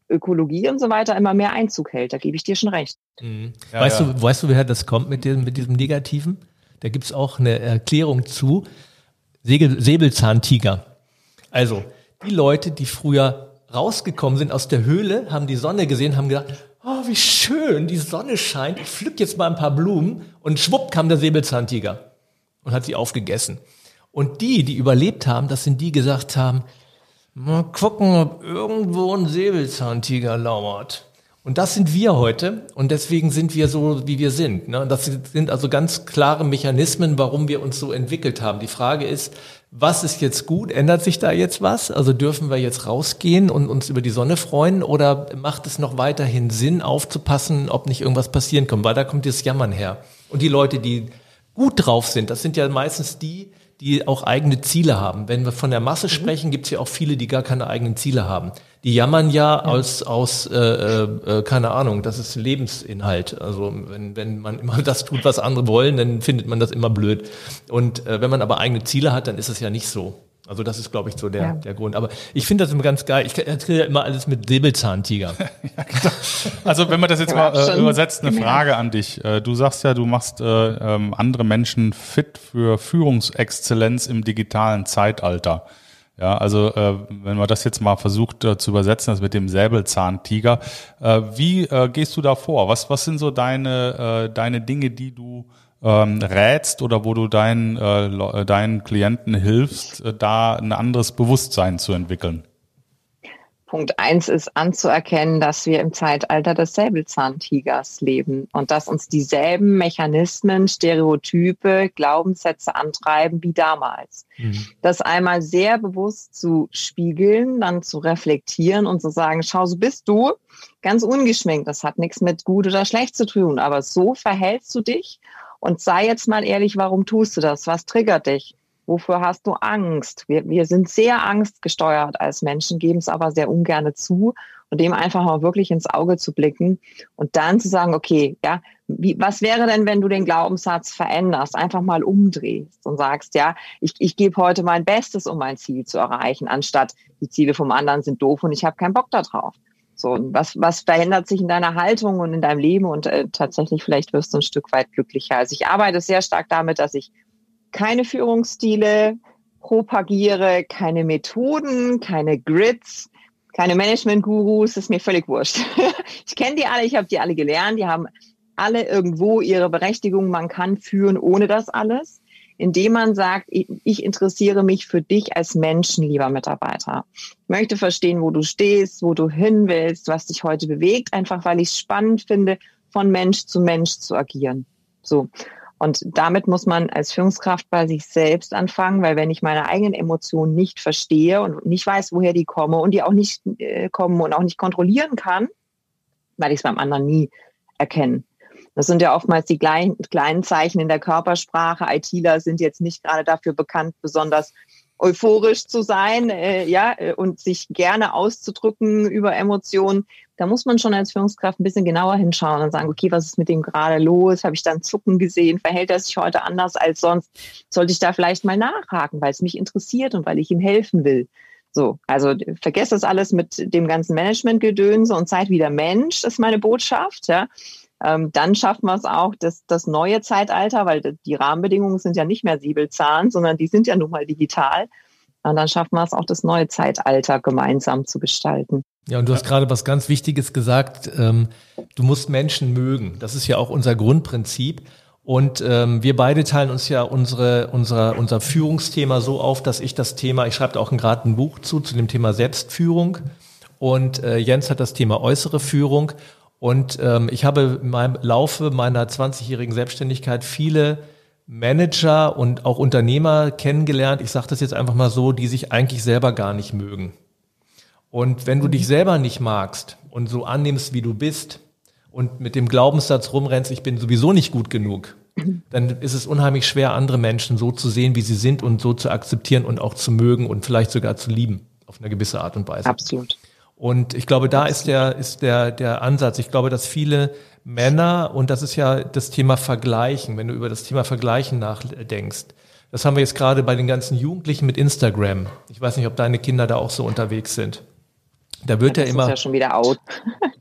Speaker 1: Ökologie und so weiter immer mehr Einzug hält. Da gebe ich dir schon recht.
Speaker 4: Mhm. Ja, weißt, ja. Du, weißt du, woher das kommt mit, dem, mit diesem Negativen? Da gibt es auch eine Erklärung zu. Segel, Säbelzahntiger. Also die Leute, die früher rausgekommen sind aus der Höhle, haben die Sonne gesehen, haben gedacht, oh, wie schön, die Sonne scheint, ich pflück jetzt mal ein paar Blumen und schwupp kam der Säbelzahntiger und hat sie aufgegessen. Und die, die überlebt haben, das sind die, die gesagt haben, mal gucken, ob irgendwo ein Säbelzahntiger lauert. Und das sind wir heute und deswegen sind wir so, wie wir sind. Ne? Das sind also ganz klare Mechanismen, warum wir uns so entwickelt haben. Die Frage ist, was ist jetzt gut? Ändert sich da jetzt was? Also dürfen wir jetzt rausgehen und uns über die Sonne freuen oder macht es noch weiterhin Sinn, aufzupassen, ob nicht irgendwas passieren kann? Weil da kommt das Jammern her. Und die Leute, die gut drauf sind, das sind ja meistens die, die auch eigene Ziele haben. Wenn wir von der Masse mhm. sprechen, gibt es ja auch viele, die gar keine eigenen Ziele haben. Die jammern ja, ja. aus, aus äh, äh, äh, keine Ahnung, das ist Lebensinhalt. Also wenn, wenn man immer das tut, was andere wollen, dann findet man das immer blöd. Und äh, wenn man aber eigene Ziele hat, dann ist es ja nicht so. Also das ist, glaube ich, so der, ja. der Grund. Aber ich finde das immer ganz geil. Ich erzähle ja immer alles mit Säbelzahntiger. ja,
Speaker 3: genau. also wenn man das jetzt mal äh, übersetzt, eine Frage an dich. Äh, du sagst ja, du machst äh, ähm, andere Menschen fit für Führungsexzellenz im digitalen Zeitalter. Ja, also äh, wenn man das jetzt mal versucht äh, zu übersetzen, das mit dem Säbelzahntiger, äh, wie äh, gehst du da vor? Was, was sind so deine, äh, deine Dinge, die du ähm, rätst oder wo du deinen, äh, deinen Klienten hilfst, äh, da ein anderes Bewusstsein zu entwickeln?
Speaker 1: Punkt eins ist anzuerkennen, dass wir im Zeitalter des Säbelzahntigers leben und dass uns dieselben Mechanismen, Stereotype, Glaubenssätze antreiben wie damals. Mhm. Das einmal sehr bewusst zu spiegeln, dann zu reflektieren und zu sagen, schau, so bist du, ganz ungeschminkt. Das hat nichts mit gut oder schlecht zu tun, aber so verhältst du dich und sei jetzt mal ehrlich, warum tust du das? Was triggert dich? Wofür hast du Angst? Wir, wir sind sehr angstgesteuert als Menschen, geben es aber sehr ungern zu und dem einfach mal wirklich ins Auge zu blicken und dann zu sagen, okay, ja, wie, was wäre denn, wenn du den Glaubenssatz veränderst, einfach mal umdrehst und sagst, ja, ich, ich gebe heute mein Bestes, um mein Ziel zu erreichen, anstatt die Ziele vom anderen sind doof und ich habe keinen Bock da So, was, was verändert sich in deiner Haltung und in deinem Leben? Und äh, tatsächlich vielleicht wirst du ein Stück weit glücklicher. Also ich arbeite sehr stark damit, dass ich keine Führungsstile propagiere, keine Methoden, keine Grids, keine Management-Gurus, ist mir völlig wurscht. ich kenne die alle, ich habe die alle gelernt, die haben alle irgendwo ihre Berechtigung, man kann führen ohne das alles indem man sagt, ich interessiere mich für dich als Menschen, lieber Mitarbeiter. Ich möchte verstehen, wo du stehst, wo du hin willst, was dich heute bewegt, einfach weil ich es spannend finde, von Mensch zu Mensch zu agieren. So. Und damit muss man als Führungskraft bei sich selbst anfangen, weil wenn ich meine eigenen Emotionen nicht verstehe und nicht weiß, woher die kommen und die auch nicht äh, kommen und auch nicht kontrollieren kann, werde ich es beim anderen nie erkennen. Das sind ja oftmals die kleinen, kleinen Zeichen in der Körpersprache. ITler sind jetzt nicht gerade dafür bekannt, besonders euphorisch zu sein, äh, ja, äh, und sich gerne auszudrücken über Emotionen. Da muss man schon als Führungskraft ein bisschen genauer hinschauen und sagen, okay, was ist mit dem gerade los? Habe ich dann Zucken gesehen? Verhält er sich heute anders als sonst? Sollte ich da vielleicht mal nachhaken, weil es mich interessiert und weil ich ihm helfen will? So, also vergesst das alles mit dem ganzen Management-Gedönse und seid wieder Mensch, ist meine Botschaft, ja. Ähm, dann schafft man es auch, dass das neue Zeitalter, weil die Rahmenbedingungen sind ja nicht mehr Siebelzahn, sondern die sind ja nun mal digital. Und dann schafft man es auch, das neue Zeitalter gemeinsam zu gestalten.
Speaker 4: Ja, und du hast gerade was ganz Wichtiges gesagt. Ähm, du musst Menschen mögen. Das ist ja auch unser Grundprinzip. Und ähm, wir beide teilen uns ja unsere, unsere, unser Führungsthema so auf, dass ich das Thema, ich schreibe auch gerade ein Buch zu, zu dem Thema Selbstführung. Und äh, Jens hat das Thema äußere Führung. Und ähm, ich habe im Laufe meiner 20-jährigen Selbstständigkeit viele Manager und auch Unternehmer kennengelernt, ich sage das jetzt einfach mal so, die sich eigentlich selber gar nicht mögen. Und wenn du dich selber nicht magst und so annimmst, wie du bist und mit dem Glaubenssatz rumrennst, ich bin sowieso nicht gut genug, dann ist es unheimlich schwer, andere Menschen so zu sehen, wie sie sind und so zu akzeptieren und auch zu mögen und vielleicht sogar zu lieben auf eine gewisse Art und Weise.
Speaker 1: Absolut.
Speaker 4: Und ich glaube, da ist der, ist der, der Ansatz. Ich glaube, dass viele Männer, und das ist ja das Thema Vergleichen, wenn du über das Thema Vergleichen nachdenkst. Das haben wir jetzt gerade bei den ganzen Jugendlichen mit Instagram. Ich weiß nicht, ob deine Kinder da auch so unterwegs sind. Da wird
Speaker 1: das
Speaker 4: ja immer.
Speaker 1: Das ist ja schon wieder out.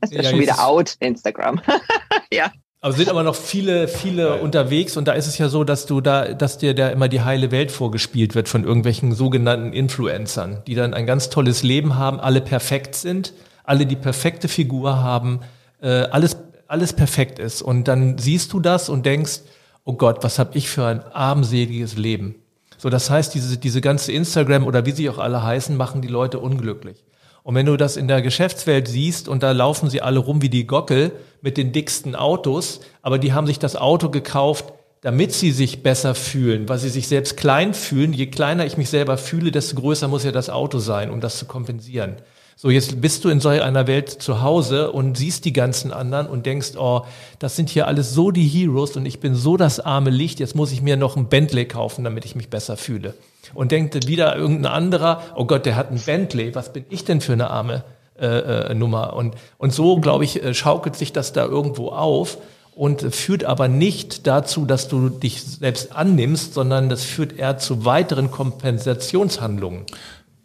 Speaker 1: Das ist ja, ja schon wieder out, Instagram. ja.
Speaker 4: Aber sind aber noch viele, viele ja. unterwegs und da ist es ja so, dass du da, dass dir da immer die heile Welt vorgespielt wird von irgendwelchen sogenannten Influencern, die dann ein ganz tolles Leben haben, alle perfekt sind, alle die perfekte Figur haben, äh, alles, alles perfekt ist. Und dann siehst du das und denkst, oh Gott, was habe ich für ein armseliges Leben. So, das heißt, diese, diese ganze Instagram oder wie sie auch alle heißen, machen die Leute unglücklich. Und wenn du das in der Geschäftswelt siehst und da laufen sie alle rum wie die Gockel mit den dicksten Autos, aber die haben sich das Auto gekauft, damit sie sich besser fühlen, weil sie sich selbst klein fühlen. Je kleiner ich mich selber fühle, desto größer muss ja das Auto sein, um das zu kompensieren. So, jetzt bist du in solch einer Welt zu Hause und siehst die ganzen anderen und denkst, oh, das sind hier alles so die Heroes und ich bin so das arme Licht, jetzt muss ich mir noch ein Bentley kaufen, damit ich mich besser fühle und denkt wieder irgendein anderer, oh Gott, der hat ein Bentley, was bin ich denn für eine arme äh, äh, Nummer? Und, und so, glaube ich, äh, schaukelt sich das da irgendwo auf und führt aber nicht dazu, dass du dich selbst annimmst, sondern das führt eher zu weiteren Kompensationshandlungen.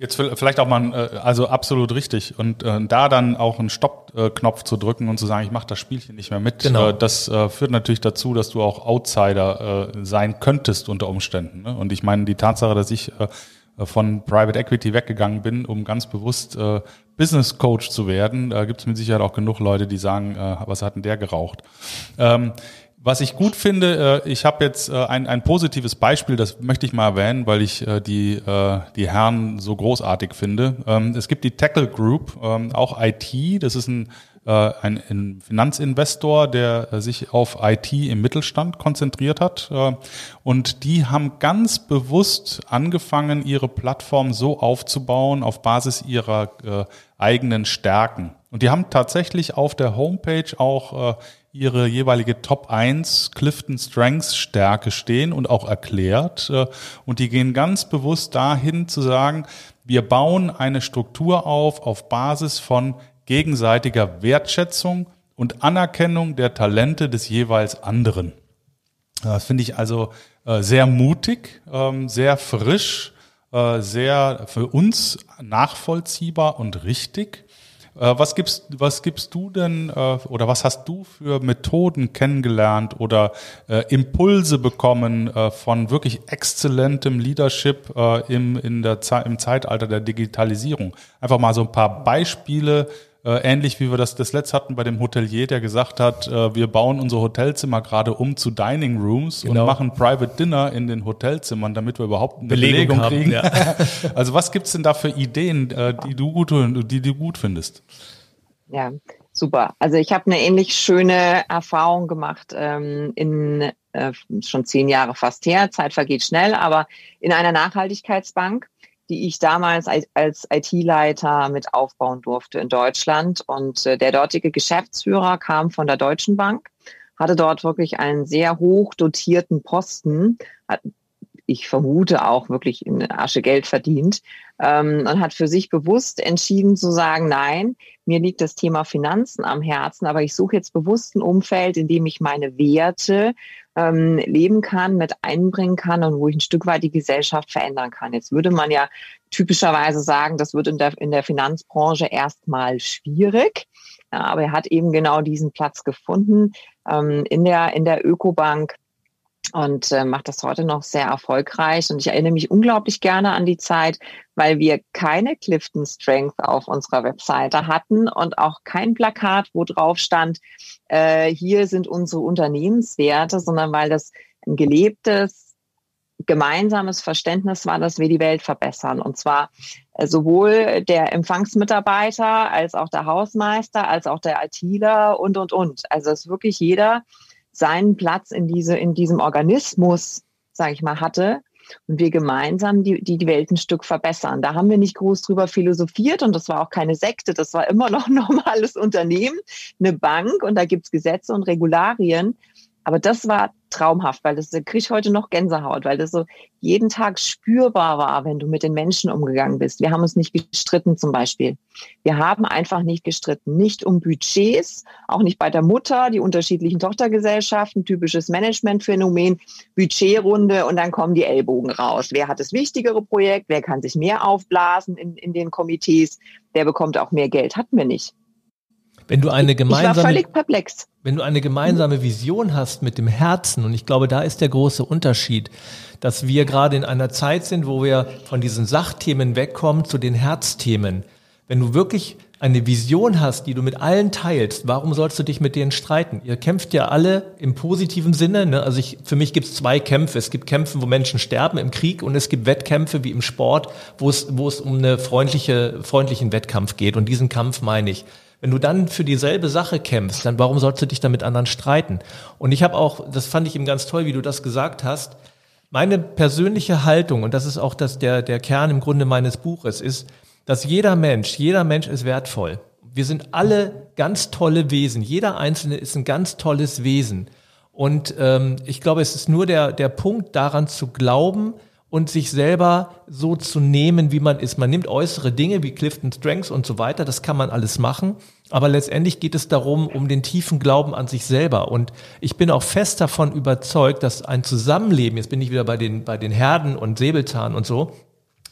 Speaker 3: Jetzt vielleicht auch mal, äh, also absolut richtig. Und äh, da dann auch einen Stopp-Knopf zu drücken und zu sagen, ich mache das Spielchen nicht mehr mit, genau. äh, das äh, führt natürlich dazu, dass du auch Outsider äh, sein könntest unter Umständen. Ne? Und ich meine, die Tatsache, dass ich äh, von Private Equity weggegangen bin, um ganz bewusst äh, Business Coach zu werden, da gibt es mit Sicherheit auch genug Leute, die sagen, äh, was hat denn der geraucht? Was ich gut finde, äh, ich habe jetzt äh, ein, ein positives Beispiel, das möchte ich mal erwähnen, weil ich äh, die, die Herren so großartig finde. Ähm, es gibt die Tackle Group, ähm, auch IT, das ist ein, ein Finanzinvestor, der sich auf IT im Mittelstand konzentriert hat. Und die haben ganz bewusst angefangen, ihre Plattform so aufzubauen auf Basis ihrer eigenen Stärken. Und die haben tatsächlich auf der Homepage auch ihre jeweilige Top 1 Clifton Strengths Stärke stehen und auch erklärt. Äh, und die gehen ganz bewusst dahin zu sagen, wir bauen eine Struktur auf auf Basis von gegenseitiger Wertschätzung und Anerkennung der Talente des jeweils anderen. Das finde ich also äh, sehr mutig, ähm, sehr frisch, äh, sehr für uns nachvollziehbar und richtig. Äh, was gibst, was gibst du denn äh, oder was hast du für Methoden kennengelernt oder äh, Impulse bekommen von wirklich exzellentem Leadership im, in der, im Zeitalter der Digitalisierung? Einfach mal so ein paar Beispiele, ähnlich wie wir das das letzte hatten bei dem Hotelier, der gesagt hat, äh, wir bauen unsere Hotelzimmer gerade um zu Dining Rooms genau. und machen Private Dinner in den Hotelzimmern, damit wir überhaupt eine Belegung, Belegung kriegen. Haben, ja. also was gibt's denn da für Ideen, äh, die du gut, die du gut findest?
Speaker 1: Ja, super. Also ich habe eine ähnlich schöne Erfahrung gemacht ähm, in äh, schon zehn Jahre fast her. Zeit vergeht schnell, aber in einer Nachhaltigkeitsbank die ich damals als IT-Leiter mit aufbauen durfte in Deutschland. Und äh, der dortige Geschäftsführer kam von der Deutschen Bank hatte dort wirklich einen sehr hoch dotierten Posten, hat, ich vermute auch wirklich in Asche Geld verdient ähm, und hat für sich bewusst entschieden zu sagen, nein, mir liegt das Thema Finanzen am Herzen, aber ich suche jetzt bewusst ein Umfeld, in dem ich meine Werte ähm, leben kann, mit einbringen kann und wo ich ein Stück weit die Gesellschaft verändern kann. Jetzt würde man ja typischerweise sagen, das wird in der, in der Finanzbranche erstmal schwierig. Ja, aber er hat eben genau diesen Platz gefunden ähm, in der, in der Ökobank und äh, macht das heute noch sehr erfolgreich. Und ich erinnere mich unglaublich gerne an die Zeit, weil wir keine Clifton Strength auf unserer Webseite hatten und auch kein Plakat, wo drauf stand, äh, hier sind unsere Unternehmenswerte, sondern weil das ein gelebtes, gemeinsames Verständnis war, dass wir die Welt verbessern. Und zwar äh, sowohl der Empfangsmitarbeiter als auch der Hausmeister, als auch der ITler und, und, und. Also dass wirklich jeder seinen Platz in diese, in diesem Organismus, sage ich mal, hatte und wir gemeinsam die, die Welt ein Stück verbessern. Da haben wir nicht groß drüber philosophiert und das war auch keine Sekte, das war immer noch ein normales Unternehmen, eine Bank und da gibt's Gesetze und Regularien. Aber das war traumhaft, weil das kriege ich heute noch Gänsehaut, weil das so jeden Tag spürbar war, wenn du mit den Menschen umgegangen bist. Wir haben uns nicht gestritten zum Beispiel. Wir haben einfach nicht gestritten. Nicht um Budgets, auch nicht bei der Mutter, die unterschiedlichen Tochtergesellschaften, typisches Managementphänomen, Budgetrunde und dann kommen die Ellbogen raus. Wer hat das wichtigere Projekt? Wer kann sich mehr aufblasen in, in den Komitees? Wer bekommt auch mehr Geld? Hatten wir nicht.
Speaker 4: Wenn du eine gemeinsame,
Speaker 1: ich war völlig perplex.
Speaker 4: Wenn du eine gemeinsame Vision hast mit dem Herzen, und ich glaube, da ist der große Unterschied, dass wir gerade in einer Zeit sind, wo wir von diesen Sachthemen wegkommen zu den Herzthemen. Wenn du wirklich eine Vision hast, die du mit allen teilst, warum sollst du dich mit denen streiten? Ihr kämpft ja alle im positiven Sinne. Ne? Also ich, für mich gibt es zwei Kämpfe. Es gibt Kämpfe, wo Menschen sterben im Krieg und es gibt Wettkämpfe wie im Sport, wo es, wo es um eine freundliche, freundlichen Wettkampf geht. Und diesen Kampf meine ich. Wenn du dann für dieselbe Sache kämpfst, dann warum sollst du dich dann mit anderen streiten? Und ich habe auch, das fand ich eben ganz toll, wie du das gesagt hast, meine persönliche Haltung, und das ist auch das, der, der Kern im Grunde meines Buches, ist, dass jeder Mensch, jeder Mensch ist wertvoll. Wir sind alle ganz tolle Wesen. Jeder Einzelne ist ein ganz tolles Wesen. Und ähm, ich glaube, es ist nur der, der Punkt daran zu glauben, und sich selber so zu nehmen, wie man ist. Man nimmt äußere Dinge wie Clifton Strengths und so weiter, das kann man alles machen. Aber letztendlich geht es darum, um den tiefen Glauben an sich selber. Und ich bin auch fest davon überzeugt, dass ein Zusammenleben, jetzt bin ich wieder bei den, bei den Herden und Säbelzahn und so,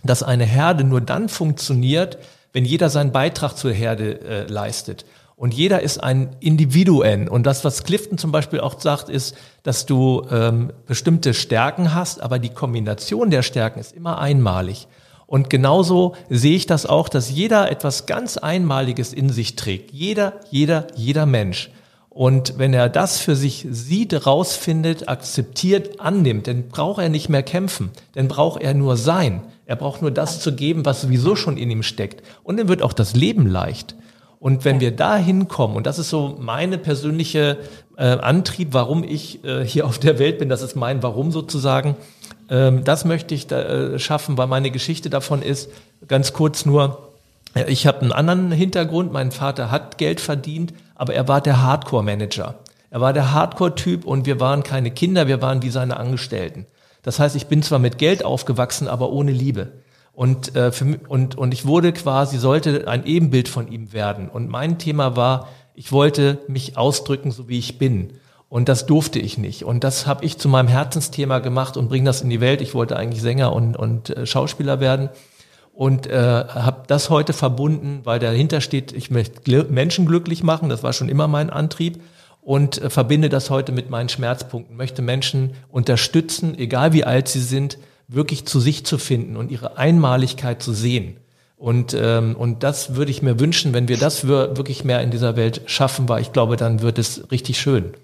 Speaker 4: dass eine Herde nur dann funktioniert, wenn jeder seinen Beitrag zur Herde äh, leistet. Und jeder ist ein Individuen. Und das, was Clifton zum Beispiel auch sagt, ist, dass du ähm, bestimmte Stärken hast, aber die Kombination der Stärken ist immer einmalig. Und genauso sehe ich das auch, dass jeder etwas ganz Einmaliges in sich trägt. Jeder, jeder, jeder Mensch. Und wenn er das für sich sieht, rausfindet, akzeptiert, annimmt, dann braucht er nicht mehr kämpfen. Dann braucht er nur sein. Er braucht nur das zu geben, was sowieso schon in ihm steckt. Und dann wird auch das Leben leicht. Und wenn wir da hinkommen, und das ist so meine persönliche äh, Antrieb, warum ich äh, hier auf der Welt bin, das ist mein Warum sozusagen, das möchte ich da, äh, schaffen, weil meine Geschichte davon ist, ganz kurz nur, äh, ich habe einen anderen Hintergrund, mein Vater hat Geld verdient, aber er war der Hardcore-Manager. Er war der Hardcore-Typ und wir waren keine Kinder, wir waren wie seine Angestellten. Das heißt, ich bin zwar mit Geld aufgewachsen, aber ohne Liebe. Und, äh, für, und, und ich wurde quasi, sollte ein Ebenbild von ihm werden. Und mein Thema war, ich wollte mich ausdrücken, so wie ich bin. Und das durfte ich nicht. Und das habe ich zu meinem Herzensthema gemacht und bringe das in die Welt. Ich wollte eigentlich Sänger und, und äh, Schauspieler werden. Und äh, habe das heute verbunden, weil dahinter steht, ich möchte Menschen glücklich machen. Das war schon immer mein Antrieb. Und äh, verbinde das heute mit meinen Schmerzpunkten. Möchte Menschen unterstützen, egal wie alt sie sind, wirklich zu sich zu finden und ihre Einmaligkeit zu sehen. Und, ähm, und das würde ich mir wünschen, wenn wir das wirklich mehr in dieser Welt schaffen, weil ich glaube, dann wird es richtig schön.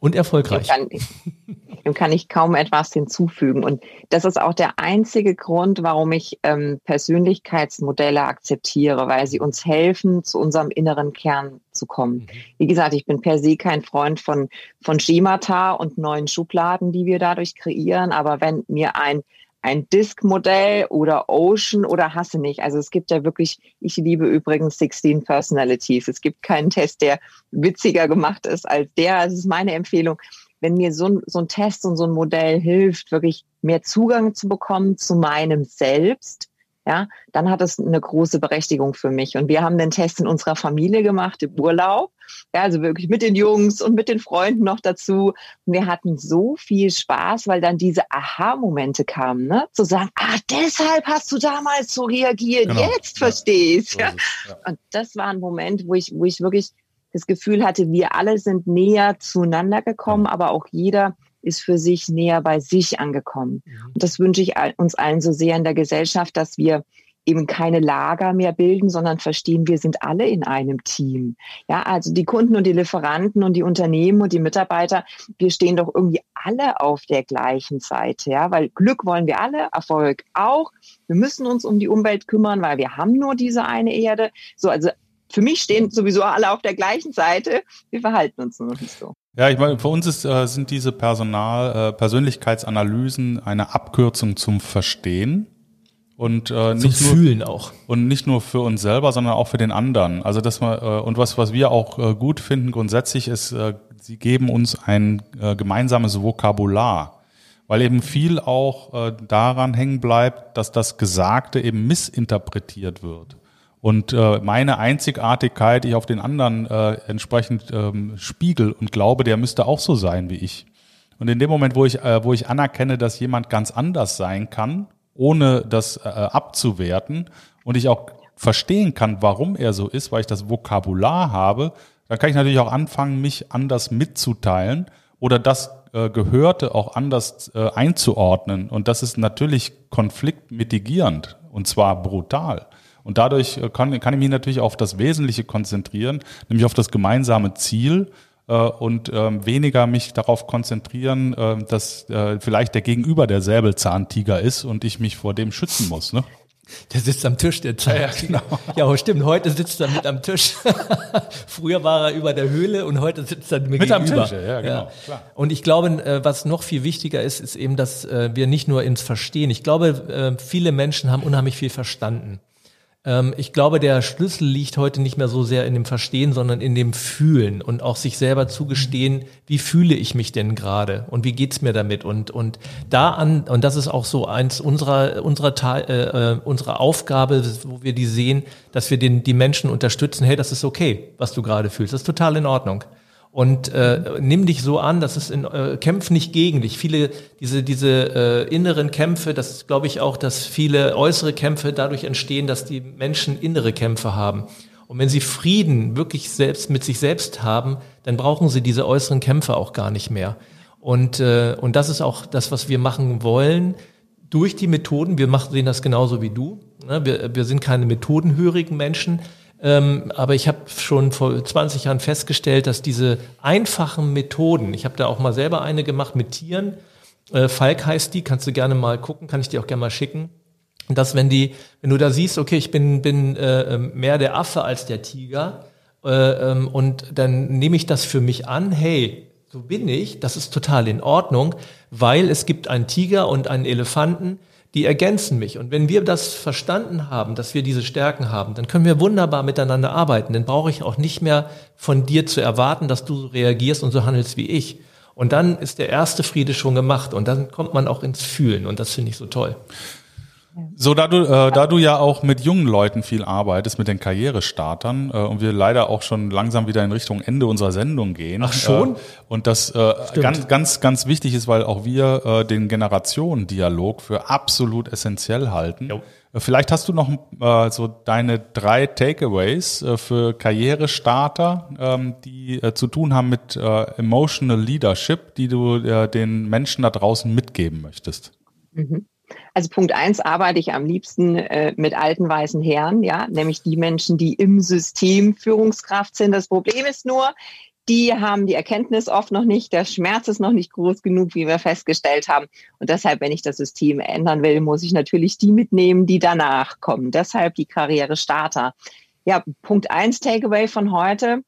Speaker 4: Und erfolgreich.
Speaker 1: Dem kann, dem kann ich kaum etwas hinzufügen. Und das ist auch der einzige Grund, warum ich ähm, Persönlichkeitsmodelle akzeptiere, weil sie uns helfen, zu unserem inneren Kern zu kommen. Mhm. Wie gesagt, ich bin per se kein Freund von, von Schemata und neuen Schubladen, die wir dadurch kreieren. Aber wenn mir ein ein Disk-Modell oder Ocean oder hasse nicht. Also es gibt ja wirklich, ich liebe übrigens 16 Personalities. Es gibt keinen Test, der witziger gemacht ist als der. Das ist meine Empfehlung. Wenn mir so ein, so ein Test und so ein Modell hilft, wirklich mehr Zugang zu bekommen zu meinem Selbst, ja, dann hat es eine große Berechtigung für mich. Und wir haben den Test in unserer Familie gemacht im Urlaub. Ja, also wirklich mit den Jungs und mit den Freunden noch dazu. Und wir hatten so viel Spaß, weil dann diese Aha-Momente kamen, ne? Zu sagen, ah, deshalb hast du damals so reagiert, genau. jetzt verstehst. Ja. ja. Und das war ein Moment, wo ich, wo ich wirklich das Gefühl hatte, wir alle sind näher zueinander gekommen, ja. aber auch jeder ist für sich näher bei sich angekommen. Mhm. Und das wünsche ich uns allen so sehr in der Gesellschaft, dass wir eben keine Lager mehr bilden, sondern verstehen, wir sind alle in einem Team. Ja, also die Kunden und die Lieferanten und die Unternehmen und die Mitarbeiter, wir stehen doch irgendwie alle auf der gleichen Seite, ja, weil Glück wollen wir alle, Erfolg auch. Wir müssen uns um die Umwelt kümmern, weil wir haben nur diese eine Erde. So, also für mich stehen sowieso alle auf der gleichen Seite. Wir verhalten uns nur nicht so.
Speaker 3: Ja, ich meine, für uns ist, äh, sind diese Personal, äh, Persönlichkeitsanalysen eine Abkürzung zum Verstehen und äh, nicht
Speaker 4: zum
Speaker 3: nur,
Speaker 4: Fühlen auch
Speaker 3: und nicht nur für uns selber, sondern auch für den anderen. Also dass man äh, und was was wir auch äh, gut finden grundsätzlich ist, äh, sie geben uns ein äh, gemeinsames Vokabular, weil eben viel auch äh, daran hängen bleibt, dass das Gesagte eben missinterpretiert wird und äh, meine Einzigartigkeit ich auf den anderen äh, entsprechend ähm, spiegel und glaube, der müsste auch so sein wie ich. Und in dem Moment, wo ich, äh, wo ich anerkenne, dass jemand ganz anders sein kann, ohne das äh, abzuwerten und ich auch verstehen kann, warum er so ist, weil ich das Vokabular habe, dann kann ich natürlich auch anfangen, mich anders mitzuteilen oder das äh, Gehörte auch anders äh, einzuordnen. Und das ist natürlich konfliktmitigierend und zwar brutal. Und dadurch äh, kann, kann ich mich natürlich auf das Wesentliche konzentrieren, nämlich auf das gemeinsame Ziel äh, und ähm, weniger mich darauf konzentrieren, äh, dass äh, vielleicht der Gegenüber der Säbelzahntiger ist und ich mich vor dem schützen muss. Ne?
Speaker 4: Der sitzt am Tisch, der Zahn. Ja, genau. ja, stimmt. Heute sitzt er mit am Tisch. Früher war er über der Höhle und heute sitzt er mir mit gegenüber. Am Tisch, ja, genau. Ja. Und ich glaube, äh, was noch viel wichtiger ist, ist eben, dass äh, wir nicht nur ins Verstehen. Ich glaube, viele Menschen haben unheimlich viel verstanden. Ähm, ich glaube, der Schlüssel liegt heute nicht mehr so sehr in dem Verstehen, sondern in dem Fühlen und auch sich selber zugestehen, wie fühle ich mich denn gerade und wie geht's mir damit? Und und da an und das ist auch so eins unserer unserer äh, äh, unserer Aufgabe, wo wir die sehen, dass wir den die Menschen unterstützen. Hey, das ist okay, was du gerade fühlst, das ist total in Ordnung und äh, nimm dich so an, dass es in äh, kämpf nicht gegen dich. Viele diese diese äh, inneren Kämpfe, das glaube ich auch, dass viele äußere Kämpfe dadurch entstehen, dass die Menschen innere Kämpfe haben. Und wenn sie Frieden wirklich selbst mit sich selbst haben, dann brauchen sie diese äußeren Kämpfe auch gar nicht mehr. Und äh, und das ist auch das, was wir machen wollen durch die Methoden. Wir machen sehen das genauso wie du. Ne? Wir, wir sind keine methodenhörigen Menschen, ähm, aber ich habe schon vor 20 Jahren festgestellt, dass diese einfachen Methoden, ich habe da auch mal selber eine gemacht mit Tieren, äh, Falk heißt die, kannst du gerne mal gucken, kann ich dir auch gerne mal schicken. Dass wenn die, wenn du da siehst, okay, ich bin, bin äh, mehr der Affe als der Tiger, äh, ähm, und dann nehme ich das für mich an, hey, so bin ich, das ist total in Ordnung, weil es gibt einen Tiger und einen Elefanten, die ergänzen mich. Und wenn wir das verstanden haben, dass wir diese Stärken haben, dann können wir wunderbar miteinander arbeiten. Dann brauche ich auch nicht mehr von dir zu erwarten, dass du so reagierst und so handelst wie ich. Und dann ist der erste Friede schon gemacht und dann kommt man auch ins Fühlen und das finde ich so toll.
Speaker 3: So, da du, äh, da du ja auch mit jungen Leuten viel arbeitest, mit den Karrierestartern, äh, und wir leider auch schon langsam wieder in Richtung Ende unserer Sendung gehen.
Speaker 4: Ach schon?
Speaker 3: Äh, und das äh, ganz, ganz, ganz wichtig ist, weil auch wir äh, den Generationendialog für absolut essentiell halten. Jo. Äh, vielleicht hast du noch äh, so deine drei Takeaways äh, für Karrierestarter, ähm, die äh, zu tun haben mit äh, Emotional Leadership, die du äh, den Menschen da draußen mitgeben möchtest.
Speaker 1: Mhm. Also Punkt eins arbeite ich am liebsten äh, mit alten weißen Herren, ja, nämlich die Menschen, die im System Führungskraft sind. Das Problem ist nur, die haben die Erkenntnis oft noch nicht, der Schmerz ist noch nicht groß genug, wie wir festgestellt haben. Und deshalb, wenn ich das System ändern will, muss ich natürlich die mitnehmen, die danach kommen. Deshalb die Karriere-Starter. Ja, Punkt eins Takeaway von heute.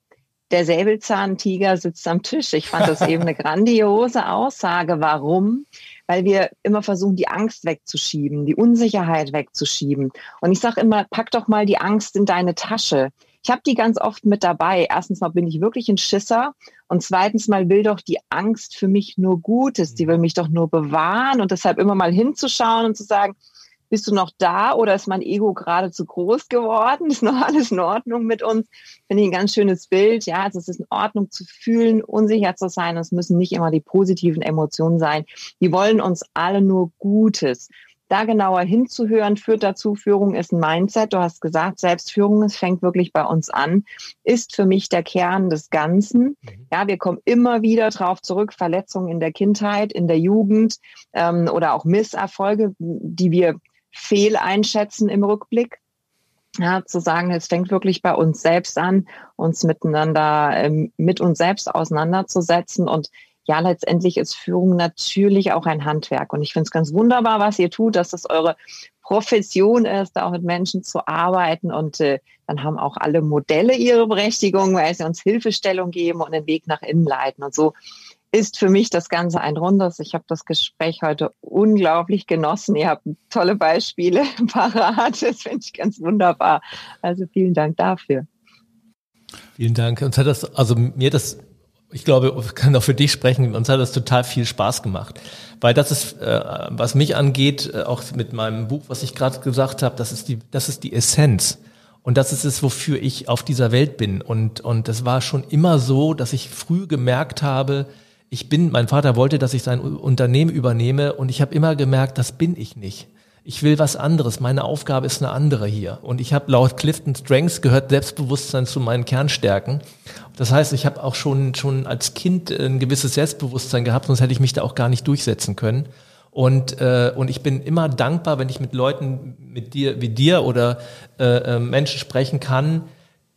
Speaker 1: Der Säbelzahntiger sitzt am Tisch. Ich fand das eben eine grandiose Aussage. Warum? Weil wir immer versuchen, die Angst wegzuschieben, die Unsicherheit wegzuschieben. Und ich sage immer, pack doch mal die Angst in deine Tasche. Ich habe die ganz oft mit dabei. Erstens mal bin ich wirklich ein Schisser und zweitens mal will doch die Angst für mich nur Gutes. Die will mich doch nur bewahren und deshalb immer mal hinzuschauen und zu sagen, bist du noch da oder ist mein Ego gerade zu groß geworden? Ist noch alles in Ordnung mit uns? Finde ich ein ganz schönes Bild. Ja, also es ist in Ordnung zu fühlen, unsicher zu sein. Es müssen nicht immer die positiven Emotionen sein. Die wollen uns alle nur Gutes. Da genauer hinzuhören, führt dazu, Führung ist ein Mindset. Du hast gesagt, Selbstführung, es fängt wirklich bei uns an, ist für mich der Kern des Ganzen. Mhm. Ja, wir kommen immer wieder drauf zurück, Verletzungen in der Kindheit, in der Jugend ähm, oder auch Misserfolge, die wir fehleinschätzen im Rückblick. Ja, zu sagen, es fängt wirklich bei uns selbst an, uns miteinander, ähm, mit uns selbst auseinanderzusetzen. Und ja, letztendlich ist Führung natürlich auch ein Handwerk. Und ich finde es ganz wunderbar, was ihr tut, dass das eure Profession ist, da auch mit Menschen zu arbeiten. Und äh, dann haben auch alle Modelle ihre Berechtigung, weil sie uns Hilfestellung geben und den Weg nach innen leiten. Und so ist für mich das Ganze ein rundes. Ich habe das Gespräch heute unglaublich genossen. Ihr habt tolle Beispiele parat. Das finde ich ganz wunderbar. Also vielen Dank dafür.
Speaker 4: Vielen Dank. Uns hat das, also mir das, ich glaube, ich kann auch für dich sprechen, uns hat das total viel Spaß gemacht. Weil das ist, äh, was mich angeht, äh, auch mit meinem Buch, was ich gerade gesagt habe, das ist die, das ist die Essenz. Und das ist es, wofür ich auf dieser Welt bin. Und, und das war schon immer so, dass ich früh gemerkt habe, ich bin, mein Vater wollte, dass ich sein Unternehmen übernehme und ich habe immer gemerkt, das bin ich nicht. Ich will was anderes. Meine Aufgabe ist eine andere hier. Und ich habe laut Clifton Strengths gehört Selbstbewusstsein zu meinen Kernstärken. Das heißt, ich habe auch schon, schon als Kind ein gewisses Selbstbewusstsein gehabt, sonst hätte ich mich da auch gar nicht durchsetzen können. Und, äh, und ich bin immer dankbar, wenn ich mit Leuten mit dir, wie dir oder äh, äh Menschen sprechen kann,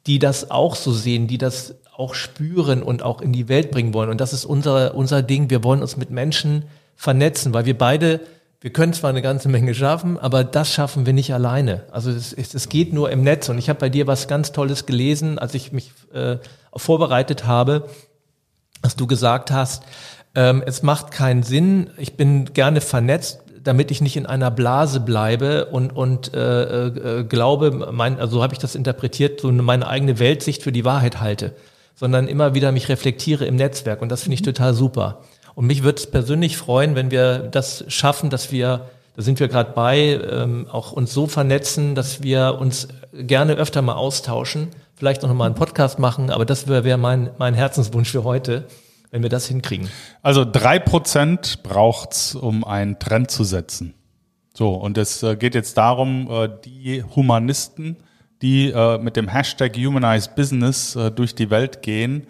Speaker 4: die das auch so sehen, die das auch spüren und auch in die Welt bringen wollen. Und das ist unser, unser Ding. Wir wollen uns mit Menschen vernetzen, weil wir beide, wir können zwar eine ganze Menge schaffen, aber das schaffen wir nicht alleine. Also es, es geht nur im Netz. Und ich habe bei dir was ganz Tolles gelesen, als ich mich äh, vorbereitet habe, dass du gesagt hast, ähm, es macht keinen Sinn, ich bin gerne vernetzt, damit ich nicht in einer Blase bleibe und, und äh, äh, glaube, mein, also so habe ich das interpretiert, so meine eigene Weltsicht für die Wahrheit halte sondern immer wieder mich reflektiere im Netzwerk und das finde ich mhm. total super. Und mich würde es persönlich freuen, wenn wir das schaffen, dass wir, da sind wir gerade bei, ähm, auch uns so vernetzen, dass wir uns gerne öfter mal austauschen, vielleicht noch mal einen Podcast machen, aber das wäre wär mein, mein Herzenswunsch für heute, wenn wir das hinkriegen.
Speaker 3: Also drei Prozent braucht's, um einen Trend zu setzen. So, und es äh, geht jetzt darum, äh, die Humanisten, die äh, mit dem Hashtag Humanized Business durch die Welt gehen,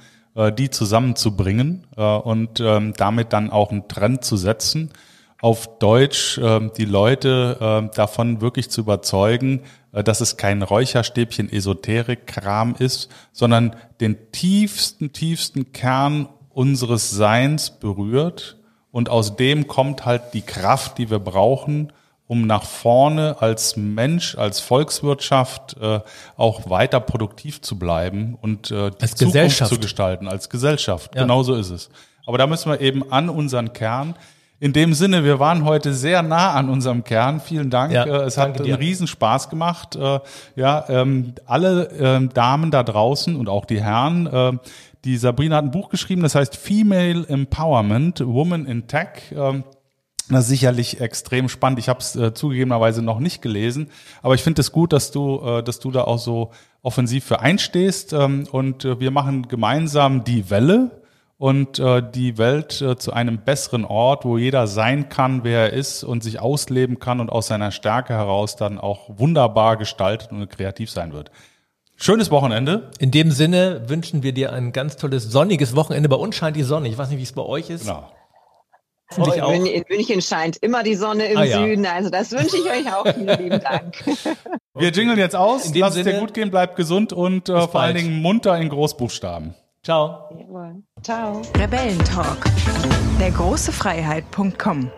Speaker 3: die zusammenzubringen und ähm, damit dann auch einen Trend zu setzen. Auf Deutsch äh, die Leute äh, davon wirklich zu überzeugen, dass es kein Räucherstäbchen Esoterik-Kram ist, sondern den tiefsten, tiefsten Kern unseres Seins berührt. Und aus dem kommt halt die Kraft, die wir brauchen, um nach vorne als Mensch, als Volkswirtschaft äh, auch weiter produktiv zu bleiben und äh, die als Zukunft zu gestalten, als Gesellschaft. Ja. Genau so ist es. Aber da müssen wir eben an unseren Kern. In dem Sinne, wir waren heute sehr nah an unserem Kern. Vielen Dank. Ja, äh, es hat einen Riesenspaß gemacht. Äh, ja, ähm, alle ähm, Damen da draußen und auch die Herren, äh, die Sabrina hat ein Buch geschrieben, das heißt Female Empowerment, Woman in Tech. Ähm, das ist sicherlich extrem spannend. Ich habe es äh, zugegebenerweise noch nicht gelesen, aber ich finde es gut, dass du, äh, dass du da auch so offensiv für einstehst. Ähm, und äh, wir machen gemeinsam die Welle und äh, die Welt äh, zu einem besseren Ort, wo jeder sein kann, wer er ist und sich ausleben kann und aus seiner Stärke heraus dann auch wunderbar gestaltet und kreativ sein wird. Schönes Wochenende.
Speaker 4: In dem Sinne wünschen wir dir ein ganz tolles sonniges Wochenende. Bei uns scheint die Sonne. Ich weiß nicht, wie es bei euch ist. Genau.
Speaker 1: Oh, in, in, München scheint immer die Sonne im ah, ja. Süden. Also das wünsche ich euch auch. Vielen lieben Dank.
Speaker 3: Wir jingeln jetzt aus. Lass Sinne, es dir gut gehen, bleib gesund und äh, vor allen Dingen munter in Großbuchstaben.
Speaker 4: Ciao.
Speaker 2: Ciao. Rebellentalk. Der große Freiheit.com